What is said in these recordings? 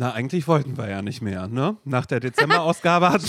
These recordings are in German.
Na, eigentlich wollten wir ja nicht mehr, ne? Nach der Dezemberausgabe hatten,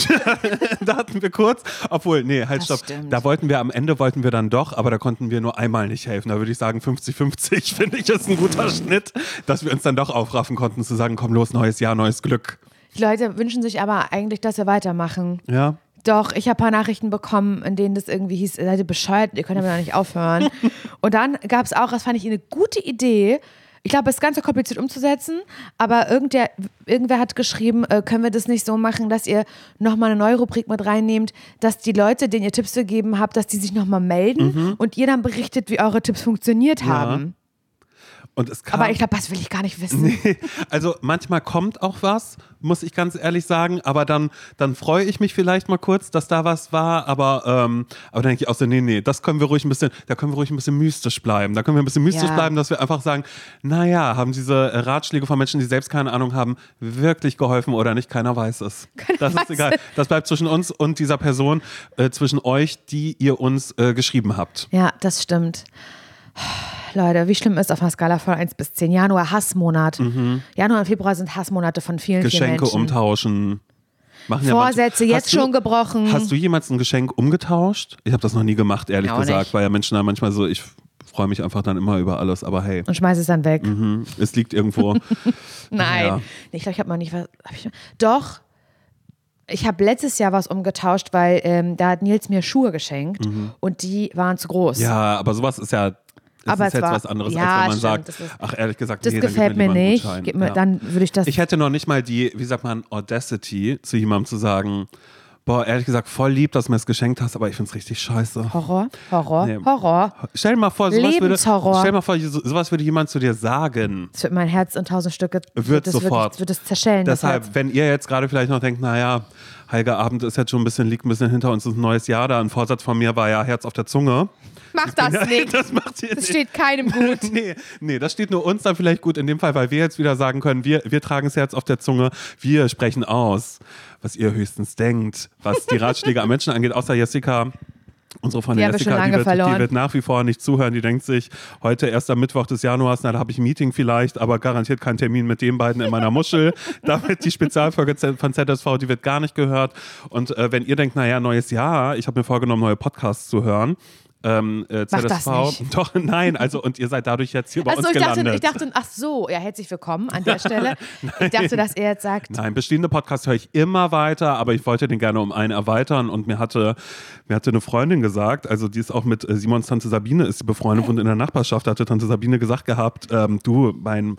da hatten wir kurz, obwohl, nee, halt stopp. Da wollten wir am Ende wollten wir dann doch, aber da konnten wir nur einmal nicht helfen. Da würde ich sagen, 50-50 finde ich ist ein guter Schnitt, dass wir uns dann doch aufraffen konnten zu sagen, komm los, neues Jahr, neues Glück. Die Leute wünschen sich aber eigentlich, dass wir weitermachen. Ja. Doch, ich habe ein paar Nachrichten bekommen, in denen das irgendwie hieß, seid ihr bescheuert, ihr könnt aber noch nicht aufhören. Und dann gab es auch, das fand ich eine gute Idee. Ich glaube, es ist ganz so kompliziert umzusetzen, aber irgendwer, irgendwer hat geschrieben, äh, können wir das nicht so machen, dass ihr nochmal eine neue Rubrik mit reinnehmt, dass die Leute, denen ihr Tipps gegeben habt, dass die sich nochmal melden und ihr dann berichtet, wie eure Tipps funktioniert haben. Und es kam, Aber ich glaube, das will ich gar nicht wissen. Also manchmal kommt auch was, muss ich ganz ehrlich sagen, aber dann, dann freue ich mich vielleicht mal kurz, dass da was war, aber, ähm, aber dann denke ich auch so, nee, nee, das können wir ruhig ein bisschen, da können wir ruhig ein bisschen mystisch bleiben. Da können wir ein bisschen mystisch Ja. bleiben, dass wir einfach sagen, naja, haben diese äh, Ratschläge von Menschen, die selbst keine Ahnung haben, wirklich geholfen oder nicht? Keiner weiß es. das weiß ist egal. Das bleibt zwischen uns und dieser Person, äh, zwischen euch, die ihr uns äh, geschrieben habt. Ja, das stimmt. Leute, wie schlimm ist auf einer Skala von 1 bis 10? Januar, Hassmonat. Januar und Februar sind Hassmonate von vielen, vielen Mhm. Geschenke Menschen. umtauschen. Machen ja Vorsätze manche- jetzt du- schon gebrochen. Hast du jemals ein Geschenk umgetauscht? Ich habe das noch nie gemacht, ehrlich Auch gesagt, nicht. weil ja Menschen da manchmal so, ich freue mich einfach dann immer über alles, aber hey, und schmeiß es dann weg. hm, es liegt irgendwo. Nein. Ja. Ich glaube, ich habe noch nicht was. Ich, doch. Ich habe letztes Jahr was umgetauscht, weil ähm, da hat Nils mir Schuhe geschenkt und die waren zu groß. Mhm. ja, aber sowas ist ja. Das Aber ist es jetzt war- was anderes, ja, als wenn man stimmt, sagt, das ist- ach ehrlich gesagt, Das nee, gefällt mir einen nicht. Mir, Ja. Dann würde ich das. Ich hätte noch nicht mal die, wie sagt man, Audacity, zu jemandem zu sagen, boah, ehrlich gesagt, voll lieb, dass du mir das geschenkt hast, aber ich finde es richtig scheiße. Horror, Horror, Nee. Horror. Stell dir mal vor, sowas würde, stell dir mal vor, so- sowas würde jemand zu dir sagen. Es wird mein Herz in tausend Stücke. Wird das sofort. Wirklich, wird es zerschellen. Deshalb, wenn ihr jetzt gerade vielleicht noch denkt, naja, Heiliger Abend ist jetzt schon ein bisschen, liegt ein bisschen hinter uns, ist ein neues Jahr da. Ein Vorsatz von mir war ja Herz auf der Zunge. Mach das nicht. Das macht Das nicht. steht keinem gut. Nee, nee, das steht nur uns dann vielleicht gut in dem Fall, weil wir jetzt wieder sagen können, wir, wir tragen das Herz auf der Zunge, wir sprechen aus, was ihr höchstens denkt, was die Ratschläge am Menschen angeht, außer Jessica. Unsere Freundin Die Jessica, die wird, die wird nach wie vor nicht zuhören. Die denkt sich, heute erst am Mittwoch des Januars, na, da habe ich ein Meeting vielleicht, aber garantiert keinen Termin mit den beiden in meiner Muschel. Damit die Spezialfolge von ZSV, die wird gar nicht gehört. Und äh, wenn ihr denkt, naja, neues Jahr, ich habe mir vorgenommen, neue Podcasts zu hören. Ähm, äh, Mach ZSV, das nicht. doch, nein, also und ihr seid dadurch jetzt hier bei Achso, uns ich dachte, gelandet. ich dachte, ach so, ja, herzlich willkommen an der Stelle. ich dachte, dass er jetzt sagt, Nein, bestehende Podcasts höre ich immer weiter, aber ich wollte den gerne um einen erweitern und mir hatte, mir hatte eine Freundin gesagt, also die ist auch mit äh, Simons Tante Sabine ist sie befreundet und in der Nachbarschaft hatte Tante Sabine gesagt gehabt, ähm, du, mein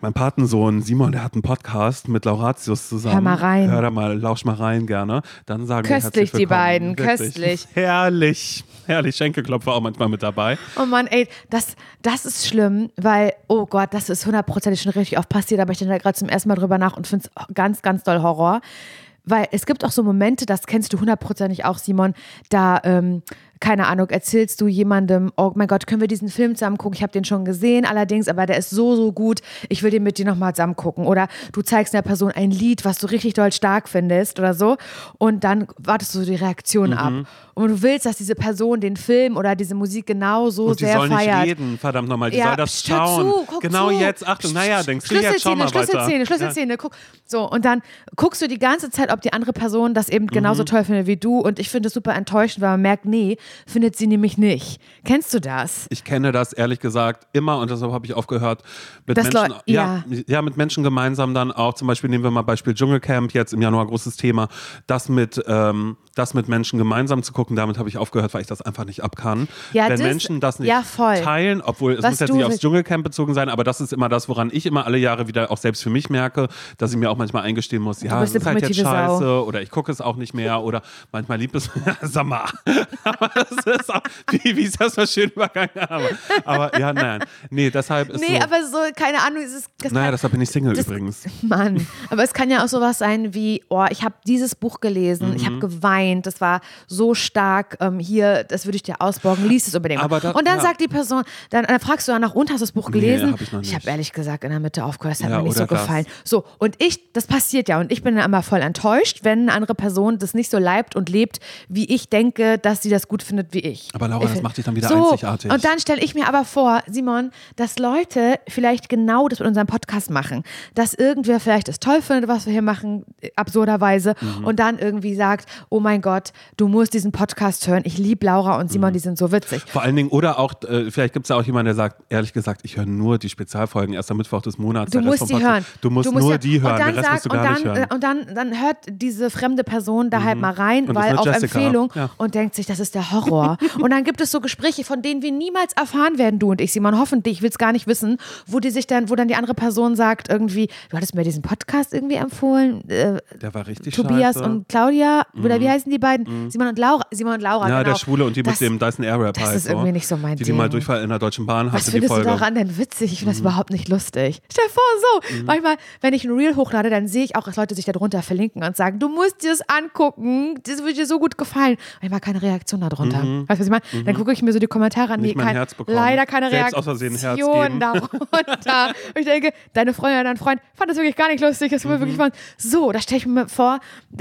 mein Patensohn Simon, der hat einen Podcast mit Lauratius zusammen. Hör mal rein. Hör da mal, lausch mal rein gerne. Dann sagen wir Köstlich, herzlich die beiden, Wirklich. köstlich. Herrlich, herrlich. Schenkelklopfer auch manchmal mit dabei. oh Mann, ey, das, das ist schlimm, weil, oh Gott, das ist hundertprozentig schon richtig oft passiert, aber ich denke da gerade zum ersten Mal drüber nach und finde es ganz, ganz doll Horror. Weil es gibt auch so Momente, das kennst du hundertprozentig auch, Simon, da, ähm, keine Ahnung, erzählst du jemandem, oh mein Gott, können wir diesen Film zusammen gucken? Ich habe den schon gesehen, allerdings, aber der ist so, so gut, ich will den mit dir nochmal zusammen gucken. Oder du zeigst einer Person ein Lied, was du richtig doll stark findest oder so und dann wartest du die Reaktion ab. Und du willst, dass diese Person den Film oder diese Musik genau so Und die sehr soll feiert. nicht reden, verdammt nochmal. Die Ja, soll das schauen. zu, guck genau zu. jetzt, Achtung, naja, denkst du jetzt schau Schlüsselszene, mal weiter. Schlüsselszene, Schlüsselszene. Guck. So, und dann guckst du die ganze Zeit, ob die andere Person das eben genauso Mhm. toll findet wie du. Und ich finde es super enttäuschend, weil man merkt, nee, findet sie nämlich nicht. Kennst du das? Ich kenne das ehrlich gesagt immer und deshalb habe ich aufgehört mit Das Menschen, Leu- ja. Ja, mit Menschen gemeinsam dann auch. Zum Beispiel nehmen wir mal Beispiel Dschungelcamp jetzt im Januar großes Thema. Das mit ähm, das mit Menschen gemeinsam zu gucken, damit habe ich aufgehört, weil ich das einfach nicht ab kann. Ja, Wenn das- Menschen das nicht ja, teilen, obwohl es Was muss jetzt nicht aufs Dschungelcamp bezogen sein, aber das ist immer das, woran ich immer alle Jahre wieder auch selbst für mich merke, dass ich mir auch manchmal eingestehen muss, ja, es ist halt jetzt primitive Sau. scheiße oder ich gucke es auch nicht mehr oder manchmal liebt es, sag mal, aber das ist auch, wie, wie ich das so schön übergangen habe. Aber ja, nein, nee, deshalb ist Nee, so, aber so, keine Ahnung, es ist. Das naja, kann- deshalb bin ich Single das- übrigens. Mann, aber es kann ja auch sowas sein wie, oh, ich habe dieses Buch gelesen, ich Mhm. habe geweint, das war so stark, ähm, hier, das würde ich dir ausborgen, lies es unbedingt. Aber da- und dann ja. sagt die Person, dann, dann fragst du danach, und hast du das Buch Nee, gelesen? hab ich noch nicht. habe ehrlich gesagt in der Mitte aufgehört, das hat Ja, mir nicht so das. gefallen. So, und ich, das passiert ja, und ich bin dann immer voll enttäuscht, wenn eine andere Person das nicht so leibt und lebt, wie ich denke, dass sie das gut findet wie ich. Aber Laura, ich das macht dich dann wieder so, einzigartig. Und dann stelle ich mir aber vor, Simon, dass Leute vielleicht genau das mit unserem Podcast machen. Dass irgendwer vielleicht es toll findet, was wir hier machen, absurderweise, Mhm. und dann irgendwie sagt, oh mein Gott, du musst diesen Podcast hören. Ich liebe Laura und Mhm. Simon, die sind so witzig. Vor allen Dingen, oder auch, äh, vielleicht gibt es ja auch jemanden, der sagt, ehrlich gesagt, ich höre nur die Spezialfolgen, erster Mittwoch des Monats. Du musst die Podcast- hören. Du musst nur ja- die hören, und dann den Rest musst du sag- gar und nicht dann, hören. äh, Und dann, dann hört diese fremde Person da halt mal rein, Und weil auf Jessica. Empfehlung Ja. und denkt sich, das ist der Horror. und dann gibt es so Gespräche, von denen wir niemals erfahren werden, du und ich, Simon, hoffentlich, ich will es gar nicht wissen, wo die sich dann, wo dann die andere Person sagt, irgendwie, du hattest mir diesen Podcast irgendwie empfohlen, äh, der war richtig Tobias scheiße. Mhm. und Claudia, oder wie heißen die beiden? Simon und Laura, Simon und Laura, ja, genau. der Schwule und die das, mit dem Dyson Airwrap das halt ist so. irgendwie nicht so mein Die, die mal Ding. Durchfall in der Deutschen Bahn hatte, Was die findest Folge. Mhm. du daran denn witzig? Ich finde das überhaupt nicht lustig. Stell dir vor, so. Manchmal, wenn ich ein Reel hochlade, dann sehe ich auch, dass Leute sich darunter verlinken und sagen, du musst dir das angucken. Das wird dir so gut gefallen. Manchmal keine Reaktion darunter. Weißt du, was ich meine? Dann gucke ich mir so die Kommentare an. Mhm. Nicht Nee, kein, Herz bekommen. leider keine Reaktion darunter. und ich denke, deine Freundin oder dein Freund fand das wirklich gar nicht lustig. Das Mhm. war wirklich von, so, da stelle ich mir vor,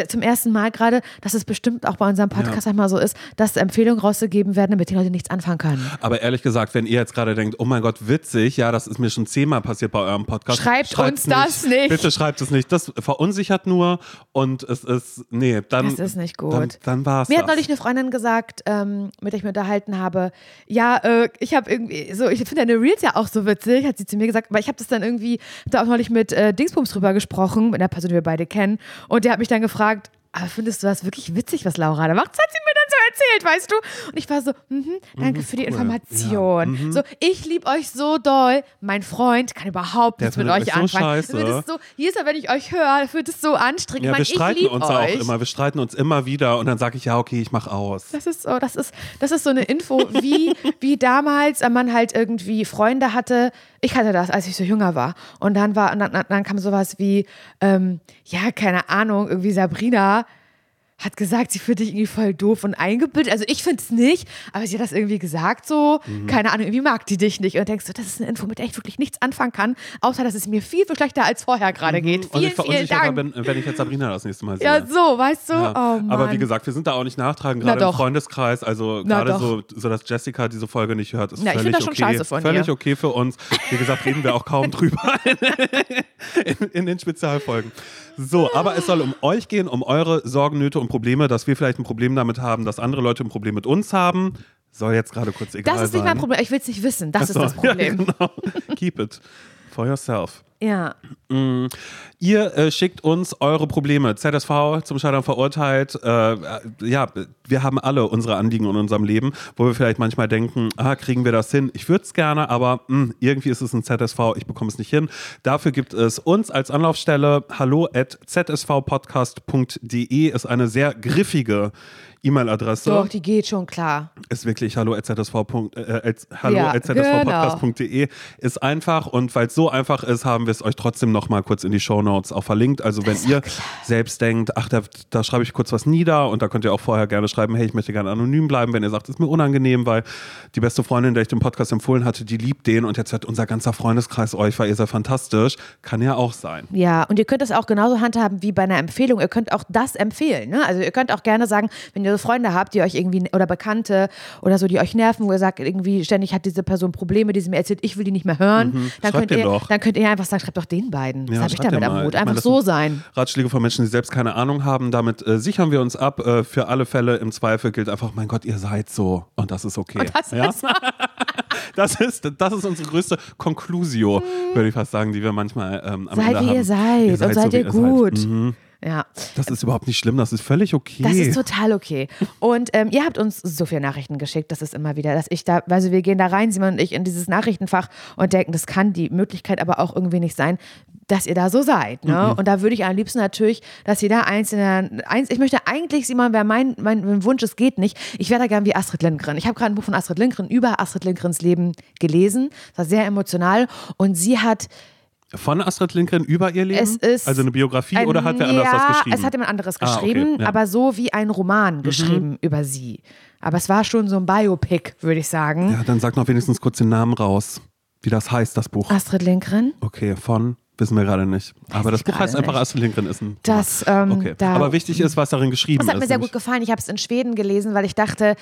zum ersten Mal gerade, dass es bestimmt auch bei unserem Podcast einmal so ist, dass Empfehlungen rausgegeben werden, damit die Leute nichts anfangen können. Aber ehrlich gesagt, wenn ihr jetzt gerade denkt, oh mein Gott, witzig, ja, das ist mir schon zehnmal passiert bei eurem Podcast. Schreibt schreibt's uns das nicht. Bitte schreibt es nicht. Das verunsichert nur und es ist, nee, dann. Das ist nicht gut. Dann, dann war es. Mir das. hat neulich eine Freundin gesagt, ähm, mit der ich mich unterhalten habe, ja, äh, ich habe irgendwie, so, ich finde deine Reels ja auch so witzig, hat sie zu mir gesagt, aber ich habe das dann irgendwie, da auch neulich mit äh, Dingsbums drüber gesprochen, mit einer Person, die wir beide kennen, und der hat mich dann gefragt, aber findest du das wirklich witzig, was Laura da macht? Das hat sie mir dann erzählt, weißt du? Und ich war so, mhm, danke für die Information. Mhm. So, ich liebe euch so doll. Mein Freund kann überhaupt nichts mit euch so anfangen. scheiße. Wird es so, jedes Mal, wenn ich euch höre, wird es so anstrengend. Ja, ich wir streiten ich lieb uns euch. auch immer. Wir streiten uns immer wieder und dann sage ich, ja, okay, ich mach aus. Das ist so, das ist, das ist so eine Info, wie, wie damals äh, man halt irgendwie Freunde hatte. Ich hatte das, als ich so jünger war. Und dann war, und dann, dann kam sowas wie, ähm, ja, keine Ahnung, irgendwie Sabrina hat gesagt, sie findet dich irgendwie voll doof und eingebildet. Also ich finde es nicht, aber sie hat das irgendwie gesagt so, Mhm. keine Ahnung, irgendwie mag die dich nicht. Und denkst du, das ist eine Info, mit der ich wirklich nichts anfangen kann, außer dass es mir viel, viel schlechter als vorher gerade geht. Mhm. und Vielen, ich vielen Dank. bin, wenn ich jetzt Sabrina das nächste Mal sehe. ja, so, weißt du? Ja. Oh. Aber wie gesagt, wir sind da auch nicht nachtragen, Na gerade im. Freundeskreis. Also gerade so, so, dass Jessica diese Folge nicht hört, ist Na, ich völlig find das schon okay. völlig ihr. okay für uns. Wie gesagt, reden wir auch kaum drüber in, in den Spezialfolgen. So, aber es soll um euch gehen, um eure Sorgen, Nöte und Probleme, dass wir vielleicht ein Problem damit haben, dass andere Leute ein Problem mit uns haben. Soll jetzt gerade kurz egal sein. Das ist nicht mein Problem. Ich will es nicht wissen. Das Ach so, ist das Problem. Ja, genau. Keep it for yourself. Ja. Ihr äh, schickt uns eure Probleme. ZSV zum Scheitern verurteilt. Äh, äh, ja, wir haben alle unsere Anliegen in unserem Leben, wo wir vielleicht manchmal denken, ah, kriegen wir das hin? Ich würde es gerne, aber mh, irgendwie ist es ein ZSV, ich bekomme es nicht hin. Dafür gibt es uns als Anlaufstelle hallo at zsvpodcast.de ist eine sehr griffige E-Mail-Adresse. Doch, die geht schon klar. ist wirklich hallo. Äh, hallo Ja, zsvpodcast.de ist einfach und weil es so einfach ist, haben wir es euch trotzdem noch mal kurz in die Shownotes auch verlinkt. Also wenn ihr selbst denkt, ach, da, da schreibe ich kurz was nieder und da könnt ihr auch vorher gerne schreiben, hey, ich möchte gerne anonym bleiben, wenn ihr sagt, es ist mir unangenehm, weil die beste Freundin, der ich den Podcast empfohlen hatte, die liebt den und jetzt hört unser ganzer Freundeskreis euch, weil ihr seid fantastisch. Kann ja auch sein. Ja, und ihr könnt das auch genauso handhaben wie bei einer Empfehlung. Ihr könnt auch das empfehlen. Ne? Also ihr könnt auch gerne sagen, wenn ihr so Freunde habt, die euch irgendwie oder Bekannte oder so, die euch nerven, wo ihr sagt, irgendwie ständig hat diese Person Probleme, die sie mir erzählt, ich will die nicht mehr hören, dann, Mhm. Schreibt könnt ihr, doch. dann könnt ihr einfach sagen, schreibt doch den beiden. Was Ja, habe ich damit ihr am? Ich Einfach meine, so sein. Ratschläge von Menschen, die selbst keine Ahnung haben. Damit äh, sichern wir uns ab. Äh, für alle Fälle im Zweifel gilt einfach, mein Gott, ihr seid so. Und das ist okay. Das ja? ist, das, ist, das ist unsere größte Conclusio, würde ich fast sagen, die wir manchmal ähm, am seid Ende wie haben. ihr seid, und seid wie ihr gut. Seid. Mhm. Ja. Das ist überhaupt nicht schlimm, das ist völlig okay. Das ist total okay. Und ähm, ihr habt uns so viele Nachrichten geschickt, das ist immer wieder, dass ich da, also wir gehen da rein, Simon und ich, in dieses Nachrichtenfach und denken, das kann die Möglichkeit aber auch irgendwie nicht sein, dass ihr da so seid. Ne? Und da würde ich am liebsten natürlich, dass jeder einzelne, eins, ich möchte eigentlich, Simon, wäre mein, mein, mein Wunsch, es geht nicht, ich wäre da gern wie Astrid Lindgren. Ich habe gerade ein Buch von Astrid Lindgren über Astrid Lindgrens Leben gelesen, das war sehr emotional und sie hat Von Astrid Lindgren über ihr Leben? Es ist also eine Biografie ein- oder hat wer anders ja, was geschrieben? es hat jemand anderes Ah, okay, geschrieben, ja. Mhm. aber so wie ein Roman geschrieben über sie. Aber es war schon so ein Biopic, würde ich sagen. ja, dann sag noch wenigstens kurz den Namen raus, wie das heißt, das Buch. Astrid Lindgren. Okay, von wissen wir gerade nicht. Aber das Buch heißt einfach nicht. Astrid Lindgren ist ein Das, ähm, Okay. da- Aber wichtig ist, was darin geschrieben Das hat ist. mir sehr nämlich- gut gefallen. Ich habe es in Schweden gelesen, weil ich dachte,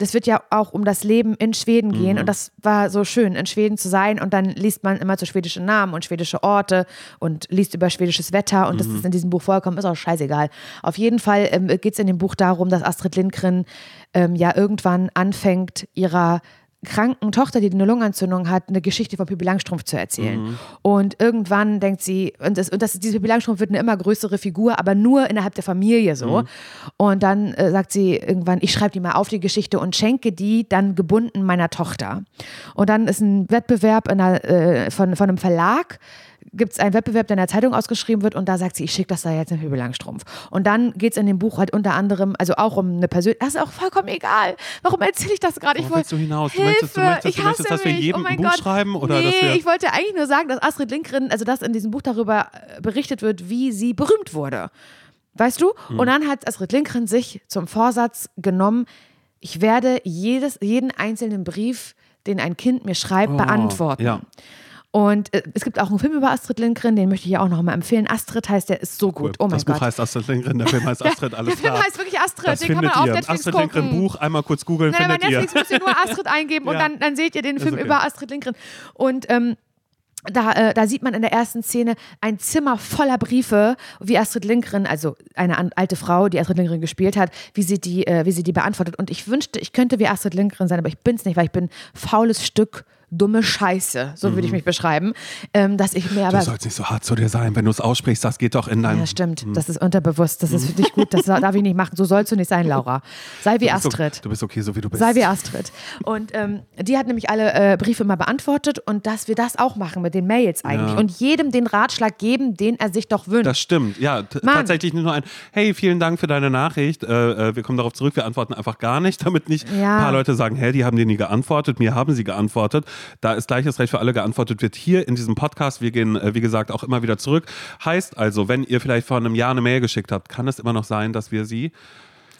das wird ja auch um das Leben in Schweden gehen Mhm. und das war so schön, in Schweden zu sein und dann liest man immer so schwedische Namen und schwedische Orte und liest über schwedisches Wetter und das Mhm. ist in diesem Buch vorgekommen, ist auch scheißegal. Auf jeden Fall ähm, geht es in dem Buch darum, dass Astrid Lindgren ähm, ja irgendwann anfängt, ihrer kranken Tochter, die eine Lungenentzündung hat, eine Geschichte von Pippi Langstrumpf zu erzählen. Mhm. Und irgendwann denkt sie, und, das, und das, diese Pippi Langstrumpf wird eine immer größere Figur, aber nur innerhalb der Familie so. Mhm. Und dann äh, sagt sie irgendwann, ich schreibe die mal auf die Geschichte und schenke die dann gebunden meiner Tochter. Und dann ist ein Wettbewerb in einer, äh, von, von einem Verlag, gibt es einen Wettbewerb, der in der Zeitung ausgeschrieben wird und da sagt sie, ich schicke das da jetzt in Pippi Langstrumpf. Und dann geht es in dem Buch halt unter anderem, also auch um eine Persönliche, das ist auch vollkommen egal. Warum erzähle ich das gerade? Ich du hinaus? Du Hilfe, möchtest- du möchtest- ich du möchtest, dass wir jedem oh ein Buch Gott. schreiben oder nee, ich wollte eigentlich nur sagen, dass Astrid Lindgren, also dass in diesem Buch darüber äh, berichtet wird, wie sie berühmt wurde. Weißt du? Hm. Und dann hat Astrid Lindgren sich zum Vorsatz genommen, ich werde jedes, jeden einzelnen Brief, den ein Kind mir schreibt, Oh, beantworten. ja. Und äh, es gibt auch einen Film über Astrid Lindgren, den möchte ich ja auch noch mal empfehlen. Astrid heißt, der ist so gut. Oh mein das Gott. Buch heißt Astrid Lindgren, der Film heißt Astrid, alles der Film klar. heißt wirklich Astrid, das den kann man auf ihr. Netflix Astrid gucken. Lindgren Buch, einmal kurz googeln, Nein, bei findet ihr. Netflix müsst ihr nur Astrid eingeben und Ja. dann, dann seht ihr den Film okay. über Astrid Lindgren. Und ähm, da, äh, da sieht man in der ersten Szene ein Zimmer voller Briefe, wie Astrid Lindgren, also eine an, alte Frau, die Astrid Lindgren gespielt hat, wie sie die, äh, wie sie die beantwortet. Und ich wünschte, ich könnte wie Astrid Lindgren sein, aber ich bin es nicht, weil ich bin faules Stück dumme Scheiße, so würde ich mich beschreiben, ähm, dass ich mir Mhm. Du aber sollst nicht so hart zu dir sein, wenn du es aussprichst, das geht doch in dein... ja, stimmt. Das ist unterbewusst. Das ist für dich gut. Das darf ich nicht machen. So sollst du nicht sein, Laura. Sei wie Astrid. Du bist okay, so wie du bist. Sei wie Astrid. Und ähm, die hat nämlich alle äh, Briefe immer beantwortet und dass wir das auch machen mit den Mails eigentlich Ja. und jedem den Ratschlag geben, den er sich doch wünscht. Das stimmt, ja. Tatsächlich nicht nur ein, hey, vielen Dank für deine Nachricht, äh, äh, wir kommen darauf zurück, wir antworten einfach gar nicht, damit nicht Ja. ein paar Leute sagen, hey, die haben dir nie geantwortet, mir haben sie geantwortet. Da ist gleiches Recht für alle geantwortet wird hier in diesem Podcast. Wir gehen, äh, wie gesagt, auch immer wieder zurück. Heißt also, wenn ihr vielleicht vor einem Jahr eine Mail geschickt habt, kann es immer noch sein, dass wir sie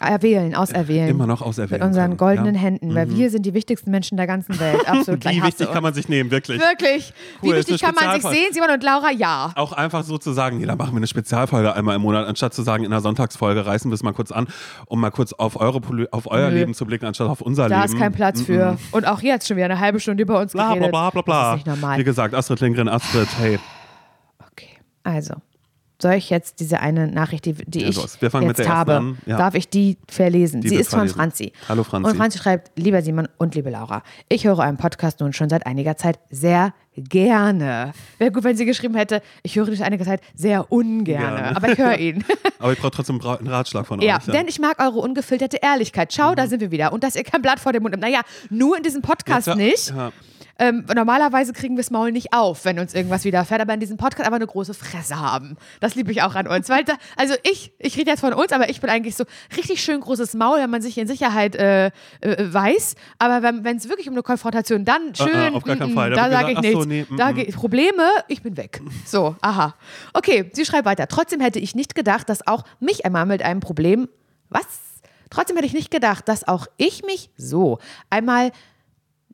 Erwählen, auserwählen. immer noch auserwählen Mit unseren können, goldenen ja? Mhm. Händen, weil wir sind die wichtigsten Menschen der ganzen Welt. Absolut. Wie wichtig kann man sich nehmen, wirklich. Wirklich. Cool, Wie wichtig kann man sich sehen? Simon und Laura, ja. Auch einfach so zu sagen, nee, dann machen wir eine Spezialfolge einmal im Monat, anstatt zu sagen, in der Sonntagsfolge reißen wir es mal kurz an, um mal kurz auf, eure, auf euer Nö. Leben zu blicken, anstatt auf unser Da Leben. ist kein Platz für. Und auch jetzt schon wieder eine halbe Stunde über uns Bla bla geredet. bla bla bla. Das ist nicht normal. Wie gesagt, Astrid Lindgren, Astrid, hey. Okay, also. Soll ich jetzt diese eine Nachricht, die, die Ja, ich jetzt habe. Ja. darf ich die verlesen? Die Sie ist von. Franzi. Hallo, Franzi. Und Franzi schreibt, lieber Simon und liebe Laura, ich höre euren Podcast nun schon seit einiger Zeit sehr gerne. Wäre gut, wenn sie geschrieben hätte, ich höre dich seit einiger Zeit sehr ungerne, Gerne. aber ich höre ihn. Aber ich brauche trotzdem einen Ratschlag von Ja, euch. denn ich mag eure ungefilterte Ehrlichkeit. Schau, Mhm. da sind wir wieder. Und dass ihr kein Blatt vor dem Mund habt. Naja, nur in diesem Podcast Ja, nicht. Ja. Ähm, normalerweise kriegen wir das Maul nicht auf, wenn uns irgendwas widerfährt, aber in diesem Podcast aber eine große Fresse haben. Das liebe ich auch an uns. Weil da, also ich, ich rede jetzt von uns, aber ich bin eigentlich so richtig schön großes Maul, wenn man sich in Sicherheit äh, äh, weiß. Aber wenn es wirklich um eine Konfrontation, dann schön. äh, auf gar keinen mm, Fall. Da Da sage ich ach so, nichts. nee, mm, da mm. ge- Probleme, ich bin weg. So, aha. Okay, sie schreibt weiter. Trotzdem hätte ich nicht gedacht, dass auch mich einmal mit einem Problem. Was? Trotzdem hätte ich nicht gedacht, dass auch ich mich so einmal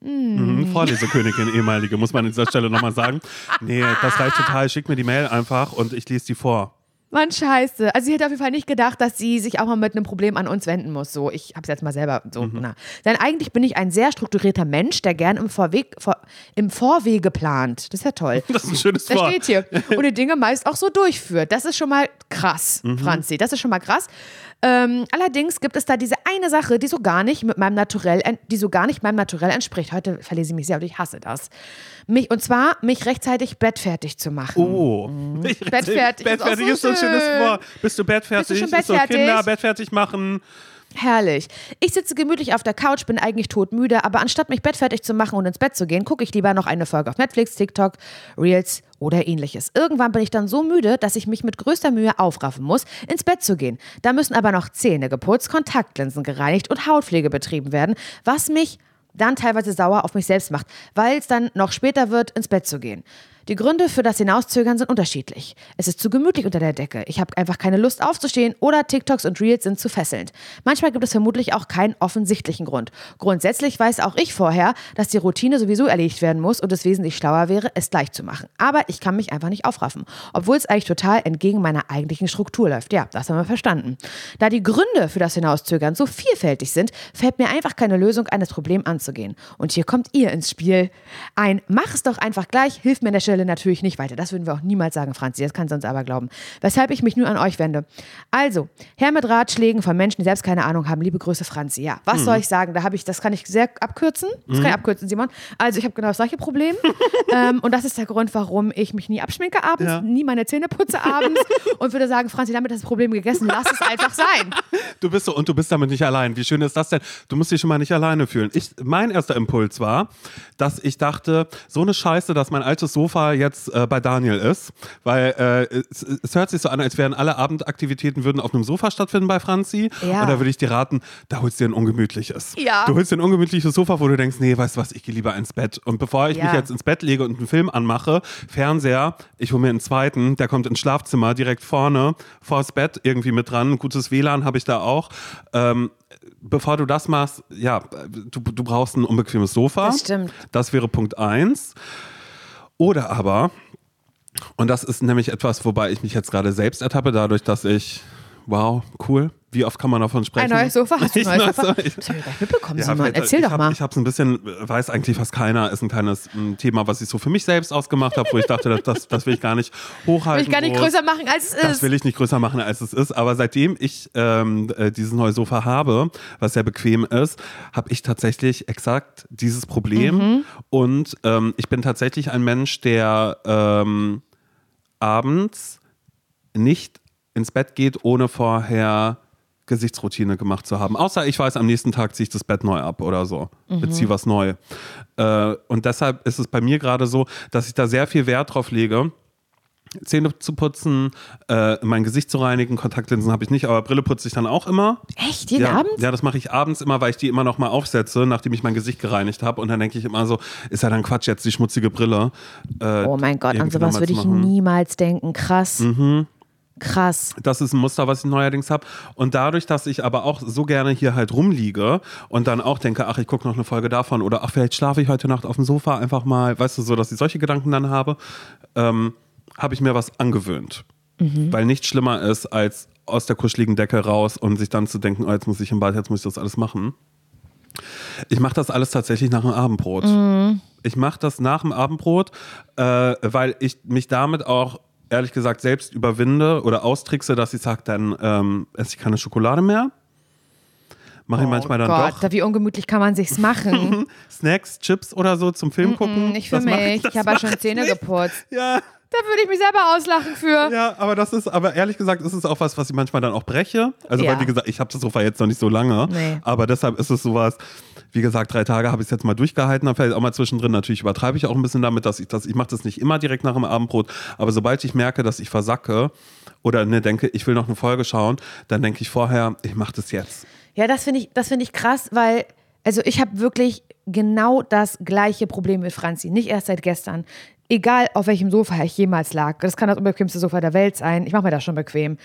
Mhm, Vorlesekönigin, ehemalige, muss man an dieser Stelle nochmal sagen. Nee, das reicht total. Schick mir die Mail einfach und ich lese die vor. Mann, scheiße. Also sie hätte auf jeden Fall nicht gedacht, dass sie sich auch mal mit einem Problem an uns wenden muss. So, ich hab's jetzt mal selber so. Mhm. Na. Denn eigentlich bin ich ein sehr strukturierter Mensch, der gern im, Vorweg, vor, im Vorwege plant. Das ist ja toll. Das ist ein schönes Wort. steht hier. Und die Dinge meist auch so durchführt. Das ist schon mal krass, Mhm. Franzi. Das ist schon mal krass. Ähm, allerdings gibt es da diese eine Sache, die so gar nicht mit meinem Naturell, die so gar nicht meinem Naturell entspricht. Heute verlese ich mich sehr und ich hasse das. Mich, und zwar, mich rechtzeitig bettfertig zu machen. Oh. Bettfertig ist Bettfertig auch ist so so schön. Wort. Bist du bettfertig? Bist du schon Ist so bettfertig? Kinder bettfertig machen. Herrlich. Ich sitze gemütlich auf der Couch, bin eigentlich todmüde, aber anstatt mich bettfertig zu machen und ins Bett zu gehen, gucke ich lieber noch eine Folge auf Netflix, TikTok, Reels oder ähnliches. Irgendwann bin ich dann so müde, dass ich mich mit größter Mühe aufraffen muss, ins Bett zu gehen. Da müssen aber noch Zähne geputzt, Kontaktlinsen gereinigt und Hautpflege betrieben werden, was mich dann teilweise sauer auf mich selbst macht, weil es dann noch später wird, ins Bett zu gehen. Die Gründe für das Hinauszögern sind unterschiedlich. Es ist zu gemütlich unter der Decke. Ich habe einfach keine Lust aufzustehen oder TikToks und Reels sind zu fesselnd. Manchmal gibt es vermutlich auch keinen offensichtlichen Grund. Grundsätzlich weiß auch ich vorher, dass die Routine sowieso erledigt werden muss und es wesentlich schlauer wäre, es gleich zu machen. Aber ich kann mich einfach nicht aufraffen, obwohl es eigentlich total entgegen meiner eigentlichen Struktur läuft. Ja, das haben wir verstanden. Da die Gründe für das Hinauszögern so vielfältig sind, fällt mir einfach keine Lösung ein, das Problem anzugehen. Und hier kommt ihr ins Spiel. Ein Mach es doch einfach gleich hilft mir an der Stelle natürlich nicht weiter. Das würden wir auch niemals sagen, Franzi. Das kannst du uns aber glauben. Weshalb ich mich nur an euch wende. Also, Herr mit Ratschlägen von Menschen, die selbst keine Ahnung haben. Liebe Grüße, Franzi. Ja, was mhm. soll ich sagen? Da habe ich, das kann ich sehr abkürzen. Das mhm. kann ich abkürzen, Simon. Also, ich habe genau das gleiche Problem. ähm, und das ist der Grund, warum ich mich nie abschminke abends, ja. nie meine Zähne putze abends und würde sagen, Franzi, damit das Problem gegessen. Lass es einfach sein. Du bist so, und du bist damit nicht allein. Wie schön ist das denn? Du musst dich schon mal nicht alleine fühlen. Ich, mein erster Impuls war, dass ich dachte, so eine Scheiße, dass mein altes Sofa jetzt äh, bei Daniel ist, weil äh, es, es, hört sich so an, als wären alle Abendaktivitäten würden auf einem Sofa stattfinden bei Franzi. Ja. Und da würde ich dir raten, da holst du dir ein ungemütliches. Ja. Du holst dir ein ungemütliches Sofa, wo du denkst, nee, weißt du was, ich gehe lieber ins Bett. Und bevor ich ja. mich jetzt ins Bett lege und einen Film anmache, Fernseher, ich hole mir einen zweiten, der kommt ins Schlafzimmer direkt vorne, vors Bett irgendwie mit dran. Gutes WLAN habe ich da auch. Ähm, bevor du das machst, ja, du, du brauchst ein unbequemes Sofa. Das stimmt. Das wäre Punkt eins. Oder aber, und das ist nämlich etwas, wobei ich mich jetzt gerade selbst ertappe, dadurch, dass ich, wow, cool, wie oft kann man davon sprechen? Ein neues Sofa? Hast du ein neues Sofa? Das habe ich gar nicht mitbekommen, ja, Simon. Erzähl doch hab, mal. Ich habe es ein bisschen, weiß eigentlich fast keiner, ist ein kleines ein Thema, was ich so für mich selbst ausgemacht habe, wo ich dachte, das, das will ich gar nicht hochhalten. Will ich gar nicht größer machen, als es ist. Das will ich nicht größer machen, als es ist. Aber seitdem ich ähm, äh, dieses neue Sofa habe, was sehr bequem ist, habe ich tatsächlich exakt dieses Problem. Mhm. Und ähm, ich bin tatsächlich ein Mensch, der ähm, abends nicht ins Bett geht, ohne vorher Gesichtsroutine gemacht zu haben. Außer ich weiß, am nächsten Tag ziehe ich das Bett neu ab oder so. Mhm. Beziehe was neu. Äh, und deshalb ist es bei mir gerade so, dass ich da sehr viel Wert drauf lege. Zähne zu putzen, äh, mein Gesicht zu reinigen, Kontaktlinsen habe ich nicht, aber Brille putze ich dann auch immer. Echt? Jeden ja, Abend? Ja, das mache ich abends immer, weil ich die immer noch mal aufsetze, nachdem ich mein Gesicht gereinigt habe. Und dann denke ich immer so, ist ja dann Quatsch, jetzt die schmutzige Brille. Äh, oh mein Gott, an sowas würde ich niemals denken. Krass. Mhm. Krass. Das ist ein Muster, was ich neuerdings habe. Und dadurch, dass ich aber auch so gerne hier halt rumliege und dann auch denke, ach, ich gucke noch eine Folge davon oder ach, vielleicht schlafe ich heute Nacht auf dem Sofa einfach mal, weißt du, so, dass ich solche Gedanken dann habe, ähm, habe ich mir was angewöhnt. Mhm. Weil nichts schlimmer ist, als aus der kuscheligen Decke raus und sich dann zu denken, oh, jetzt muss ich im Bad, jetzt muss ich das alles machen. Ich mache das alles tatsächlich nach dem Abendbrot. Mhm. Ich mache das nach dem Abendbrot, äh, weil ich mich damit auch ehrlich gesagt selbst überwinde oder austrickse, dass ich sage, dann ähm, esse ich keine Schokolade mehr. Mache ich oh manchmal dann Gott, doch. Wie ungemütlich kann man sich's machen? Snacks, Chips oder so zum Film gucken. Ich für mich. Ich, ich habe ja schon Zähne nicht. geputzt. Ja. Da würde ich mich selber auslachen für. Ja, aber das ist, aber ehrlich gesagt, ist es auch was, was ich manchmal dann auch breche. Also, ja. weil, wie gesagt, ich habe das Sofa jetzt noch nicht so lange. Nee. Aber deshalb ist es sowas, wie gesagt, drei Tage habe ich es jetzt mal durchgehalten, dann vielleicht auch mal zwischendrin. Natürlich übertreibe ich auch ein bisschen damit, dass ich das, ich mache das nicht immer direkt nach dem Abendbrot, aber sobald ich merke, dass ich versacke oder ne, denke, ich will noch eine Folge schauen, dann denke ich vorher, ich mache das jetzt. Ja, das finde ich, das ich krass, weil, also ich habe wirklich genau das gleiche Problem mit Franzi. Nicht erst seit gestern egal auf welchem Sofa ich jemals lag, das kann das unbequemste Sofa der Welt sein, ich mache mir das schon bequem.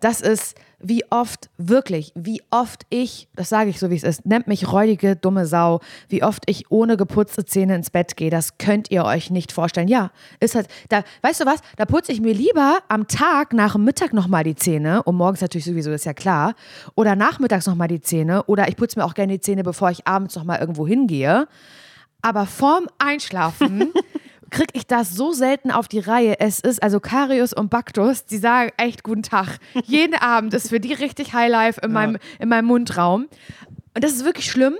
Das ist, wie oft, wirklich, wie oft ich, das sage ich so wie es ist, nennt mich räudige, dumme Sau, wie oft ich ohne geputzte Zähne ins Bett gehe, das könnt ihr euch nicht vorstellen. Ja, ist halt, da, weißt du was, da putze ich mir lieber am Tag nach dem Mittag nochmal die Zähne, und morgens natürlich sowieso, ist ja klar, oder nachmittags nochmal die Zähne, oder ich putze mir auch gerne die Zähne, bevor ich abends nochmal irgendwo hingehe. Aber vorm Einschlafen kriege ich das so selten auf die Reihe. Es ist also Karius und Baktus, die sagen echt guten Tag. Jeden Abend ist für die richtig Highlife in, ja. meinem, in meinem Mundraum. Und das ist wirklich schlimm.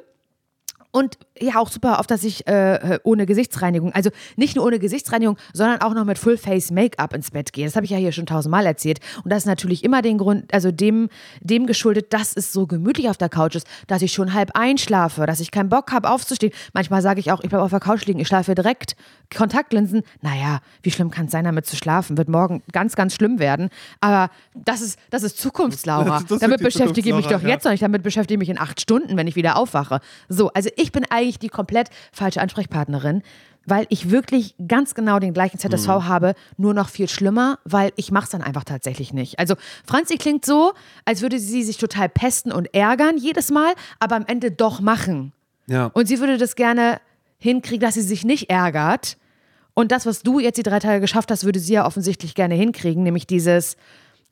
Und ja, auch super oft, dass ich äh, ohne Gesichtsreinigung, also nicht nur ohne Gesichtsreinigung, sondern auch noch mit Full-Face-Make-up ins Bett gehe. Das habe ich ja hier schon tausendmal erzählt. Und das ist natürlich immer den Grund, also dem, dem geschuldet, dass es so gemütlich auf der Couch ist, dass ich schon halb einschlafe, dass ich keinen Bock habe aufzustehen. Manchmal sage ich auch, ich bleibe auf der Couch liegen, ich schlafe direkt. Kontaktlinsen, naja, wie schlimm kann es sein, damit zu schlafen? Wird morgen ganz, ganz schlimm werden. Aber das ist, das ist Zukunftslaura. Das, das damit beschäftige ich mich doch ja. jetzt noch nicht. Damit beschäftige ich mich in acht Stunden, wenn ich wieder aufwache. So, also ich bin eigentlich die komplett falsche Ansprechpartnerin. weil ich wirklich ganz genau den gleichen ZSV Mhm. habe, nur noch viel schlimmer, weil ich mache es dann einfach tatsächlich nicht. Also Franzi klingt so, als würde sie sich total pesten und ärgern jedes Mal, aber am Ende doch machen. Ja. Und sie würde das gerne hinkriegen, dass sie sich nicht ärgert. Und das, was du jetzt die drei Tage geschafft hast, würde sie ja offensichtlich gerne hinkriegen, nämlich dieses,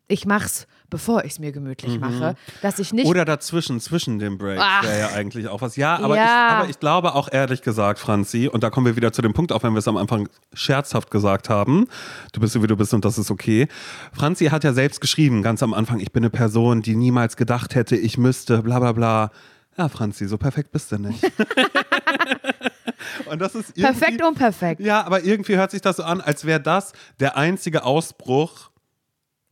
ich mach's, bevor ich es mir gemütlich mache, dass ich nicht Mhm. Oder dazwischen, zwischen den Breaks Ach. wäre ja eigentlich auch was. Ja, aber, Ja. Ich, aber ich glaube auch ehrlich gesagt, Franzi, und da kommen wir wieder zu dem Punkt, auch wenn wir es am Anfang scherzhaft gesagt haben, du bist so wie du bist und das ist okay. Franzi hat ja selbst geschrieben, ganz am Anfang, ich bin eine Person, die niemals gedacht hätte, ich müsste, bla bla bla. Ja, Franzi, so perfekt bist du nicht. und das ist irgendwie, perfekt unperfekt, Ja, aber irgendwie hört sich das so an, als wäre das der einzige Ausbruch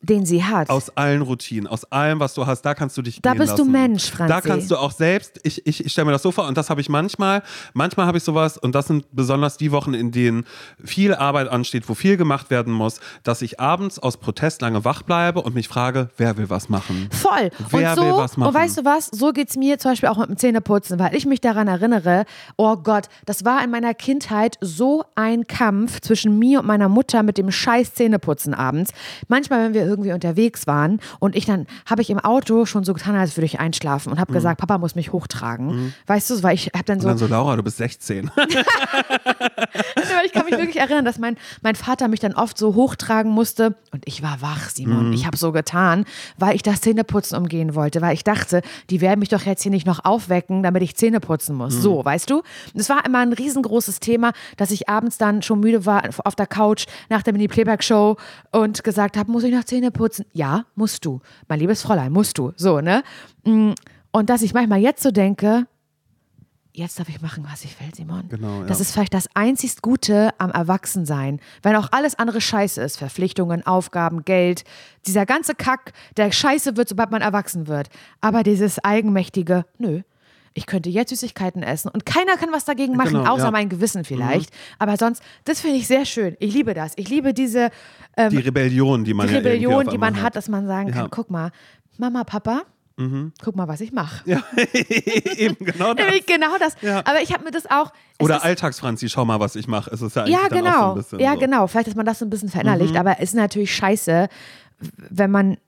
den sie hat. aus allen Routinen, aus allem, was du hast, da kannst du dich Da bist du lassen. Mensch, Franzi. Da kannst du auch selbst, ich, ich, ich stelle mir das so vor, und das habe ich manchmal, manchmal habe ich sowas, und das sind besonders die Wochen, in denen viel Arbeit ansteht, wo viel gemacht werden muss, dass ich abends aus Protest lange wach bleibe und mich frage, wer will was machen? Voll. Wer und so, will was machen? Und weißt du was? So geht es mir zum Beispiel auch mit dem Zähneputzen, weil ich mich daran erinnere, oh Gott, das war in meiner Kindheit so ein Kampf zwischen mir und meiner Mutter mit dem scheiß Zähneputzen abends. Manchmal, wenn wir irgendwie unterwegs waren und ich dann, habe ich im Auto schon so getan, als würde ich einschlafen und habe gesagt, Papa muss mich hochtragen. Weißt du, weil ich habe dann Und so, dann so, Laura, du bist 16. aber ich kann mich wirklich erinnern, dass mein, mein Vater mich dann oft so hochtragen musste und ich war wach, Simon. Ich habe so getan, weil ich das Zähneputzen umgehen wollte, weil ich dachte, die werden mich doch jetzt hier nicht noch aufwecken, damit ich Zähne putzen muss. So, weißt du? Es war immer ein riesengroßes Thema, dass ich abends dann schon müde war auf der Couch nach der Mini-Playback-Show und gesagt habe, muss ich noch Zähne putzen? Ja, musst du. Mein liebes Fräulein, musst du. So, ne? Mm, Und dass ich manchmal jetzt so denke, jetzt darf ich machen, was ich will, Simon. Genau, ja. Das ist vielleicht das einzig Gute am Erwachsensein. Wenn auch alles andere scheiße ist, Verpflichtungen, Aufgaben, Geld, dieser ganze Kack, der scheiße wird, sobald man erwachsen wird. Aber dieses eigenmächtige, nö. Ich könnte jetzt Süßigkeiten essen und keiner kann was dagegen machen, Genau, außer ja. Mhm. mein Gewissen vielleicht. Aber sonst, das finde ich sehr schön. Ich liebe das. Ich liebe diese ähm, Die Rebellion, die man die ja Rebellion, auf die man einmal hat, dass man sagen kann, Ja. Mhm. guck mal, Mama, Papa, guck mal, was ich mache. Ja, eben genau das. Nämlich genau das. Ja. Aber ich habe mir das auch. Oder Alltagsfranzi, schau mal, was ich mache. Es ist ja Ja, so genau. ein bisschen ja, so. Mhm. genau. Vielleicht, dass man das so ein bisschen verinnerlicht. Aber es ist natürlich scheiße, wenn man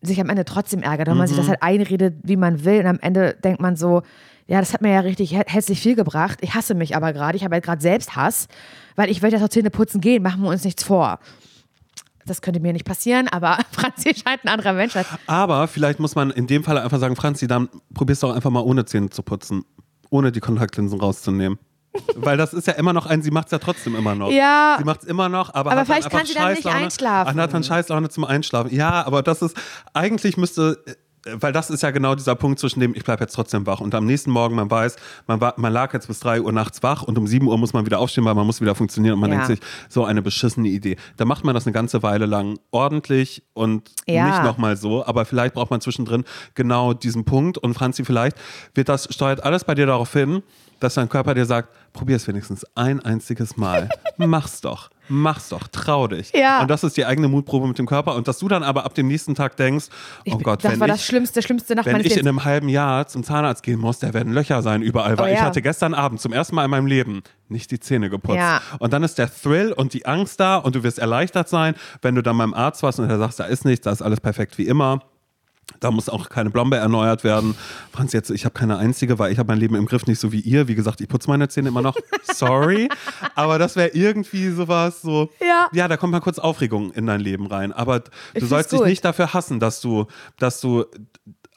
sich am Ende trotzdem ärgert, wenn man sich Mhm. das halt einredet, wie man will. Und am Ende denkt man so, ja, das hat mir ja richtig hä- hässlich viel gebracht. Ich hasse mich aber gerade. Ich habe halt gerade selbst Hass, weil ich will ja doch Zähne putzen gehen. Machen wir uns nichts vor. Das könnte mir nicht passieren, aber Franzi scheint ein anderer Mensch. Aber vielleicht muss man in dem Fall einfach sagen, Franzi, dann probierst du auch einfach mal ohne Zähne zu putzen. Ohne die Kontaktlinsen rauszunehmen. Weil das ist ja immer noch ein, sie macht es ja trotzdem immer noch. Ja. Sie macht es immer noch, aber, Aber vielleicht kann sie dann nicht einschlafen. Ach, hat dann Scheißlaune zum Einschlafen. Ja, aber das ist, eigentlich müsste, äh, weil das ist ja genau dieser Punkt zwischen dem, ich bleibe jetzt trotzdem wach und am nächsten Morgen, man weiß, man, war, man lag jetzt bis 3 Uhr nachts wach und um 7 Uhr muss man wieder aufstehen, weil man muss wieder funktionieren und man Ja. denkt sich, so eine beschissene Idee. Da macht man das eine ganze Weile lang ordentlich und Ja. nicht nochmal so, aber vielleicht braucht man zwischendrin genau diesen Punkt und Franzi, vielleicht wird das, steuert alles bei dir darauf hin, dass dein Körper dir sagt, probier es wenigstens ein einziges Mal. Mach's doch. Mach's doch, trau dich. Ja. Und das ist die eigene Mutprobe mit dem Körper. Und dass du dann aber ab dem nächsten Tag denkst, oh Ich- Gott, das wenn war ich, das schlimmste, schlimmste Nacht wenn ich in Lebens. einem halben Jahr zum Zahnarzt gehen muss, da werden Löcher sein überall. Weil Oh ich ja. hatte gestern Abend zum ersten Mal in meinem Leben nicht die Zähne geputzt. Ja. Und dann ist der Thrill und die Angst da und du wirst erleichtert sein, wenn du dann beim Arzt warst und er sagt, da ist nichts, da ist alles perfekt wie immer. Da muss auch keine Blombe erneuert werden. Franz, jetzt, ich habe keine einzige, weil ich habe mein Leben im Griff nicht so wie ihr. Wie gesagt, ich putze meine Zähne immer noch. Sorry. Aber das wäre irgendwie sowas so. Ja. Ja, da kommt mal kurz Aufregung in dein Leben rein. Aber du sollst dich nicht dafür hassen, dass du, dass du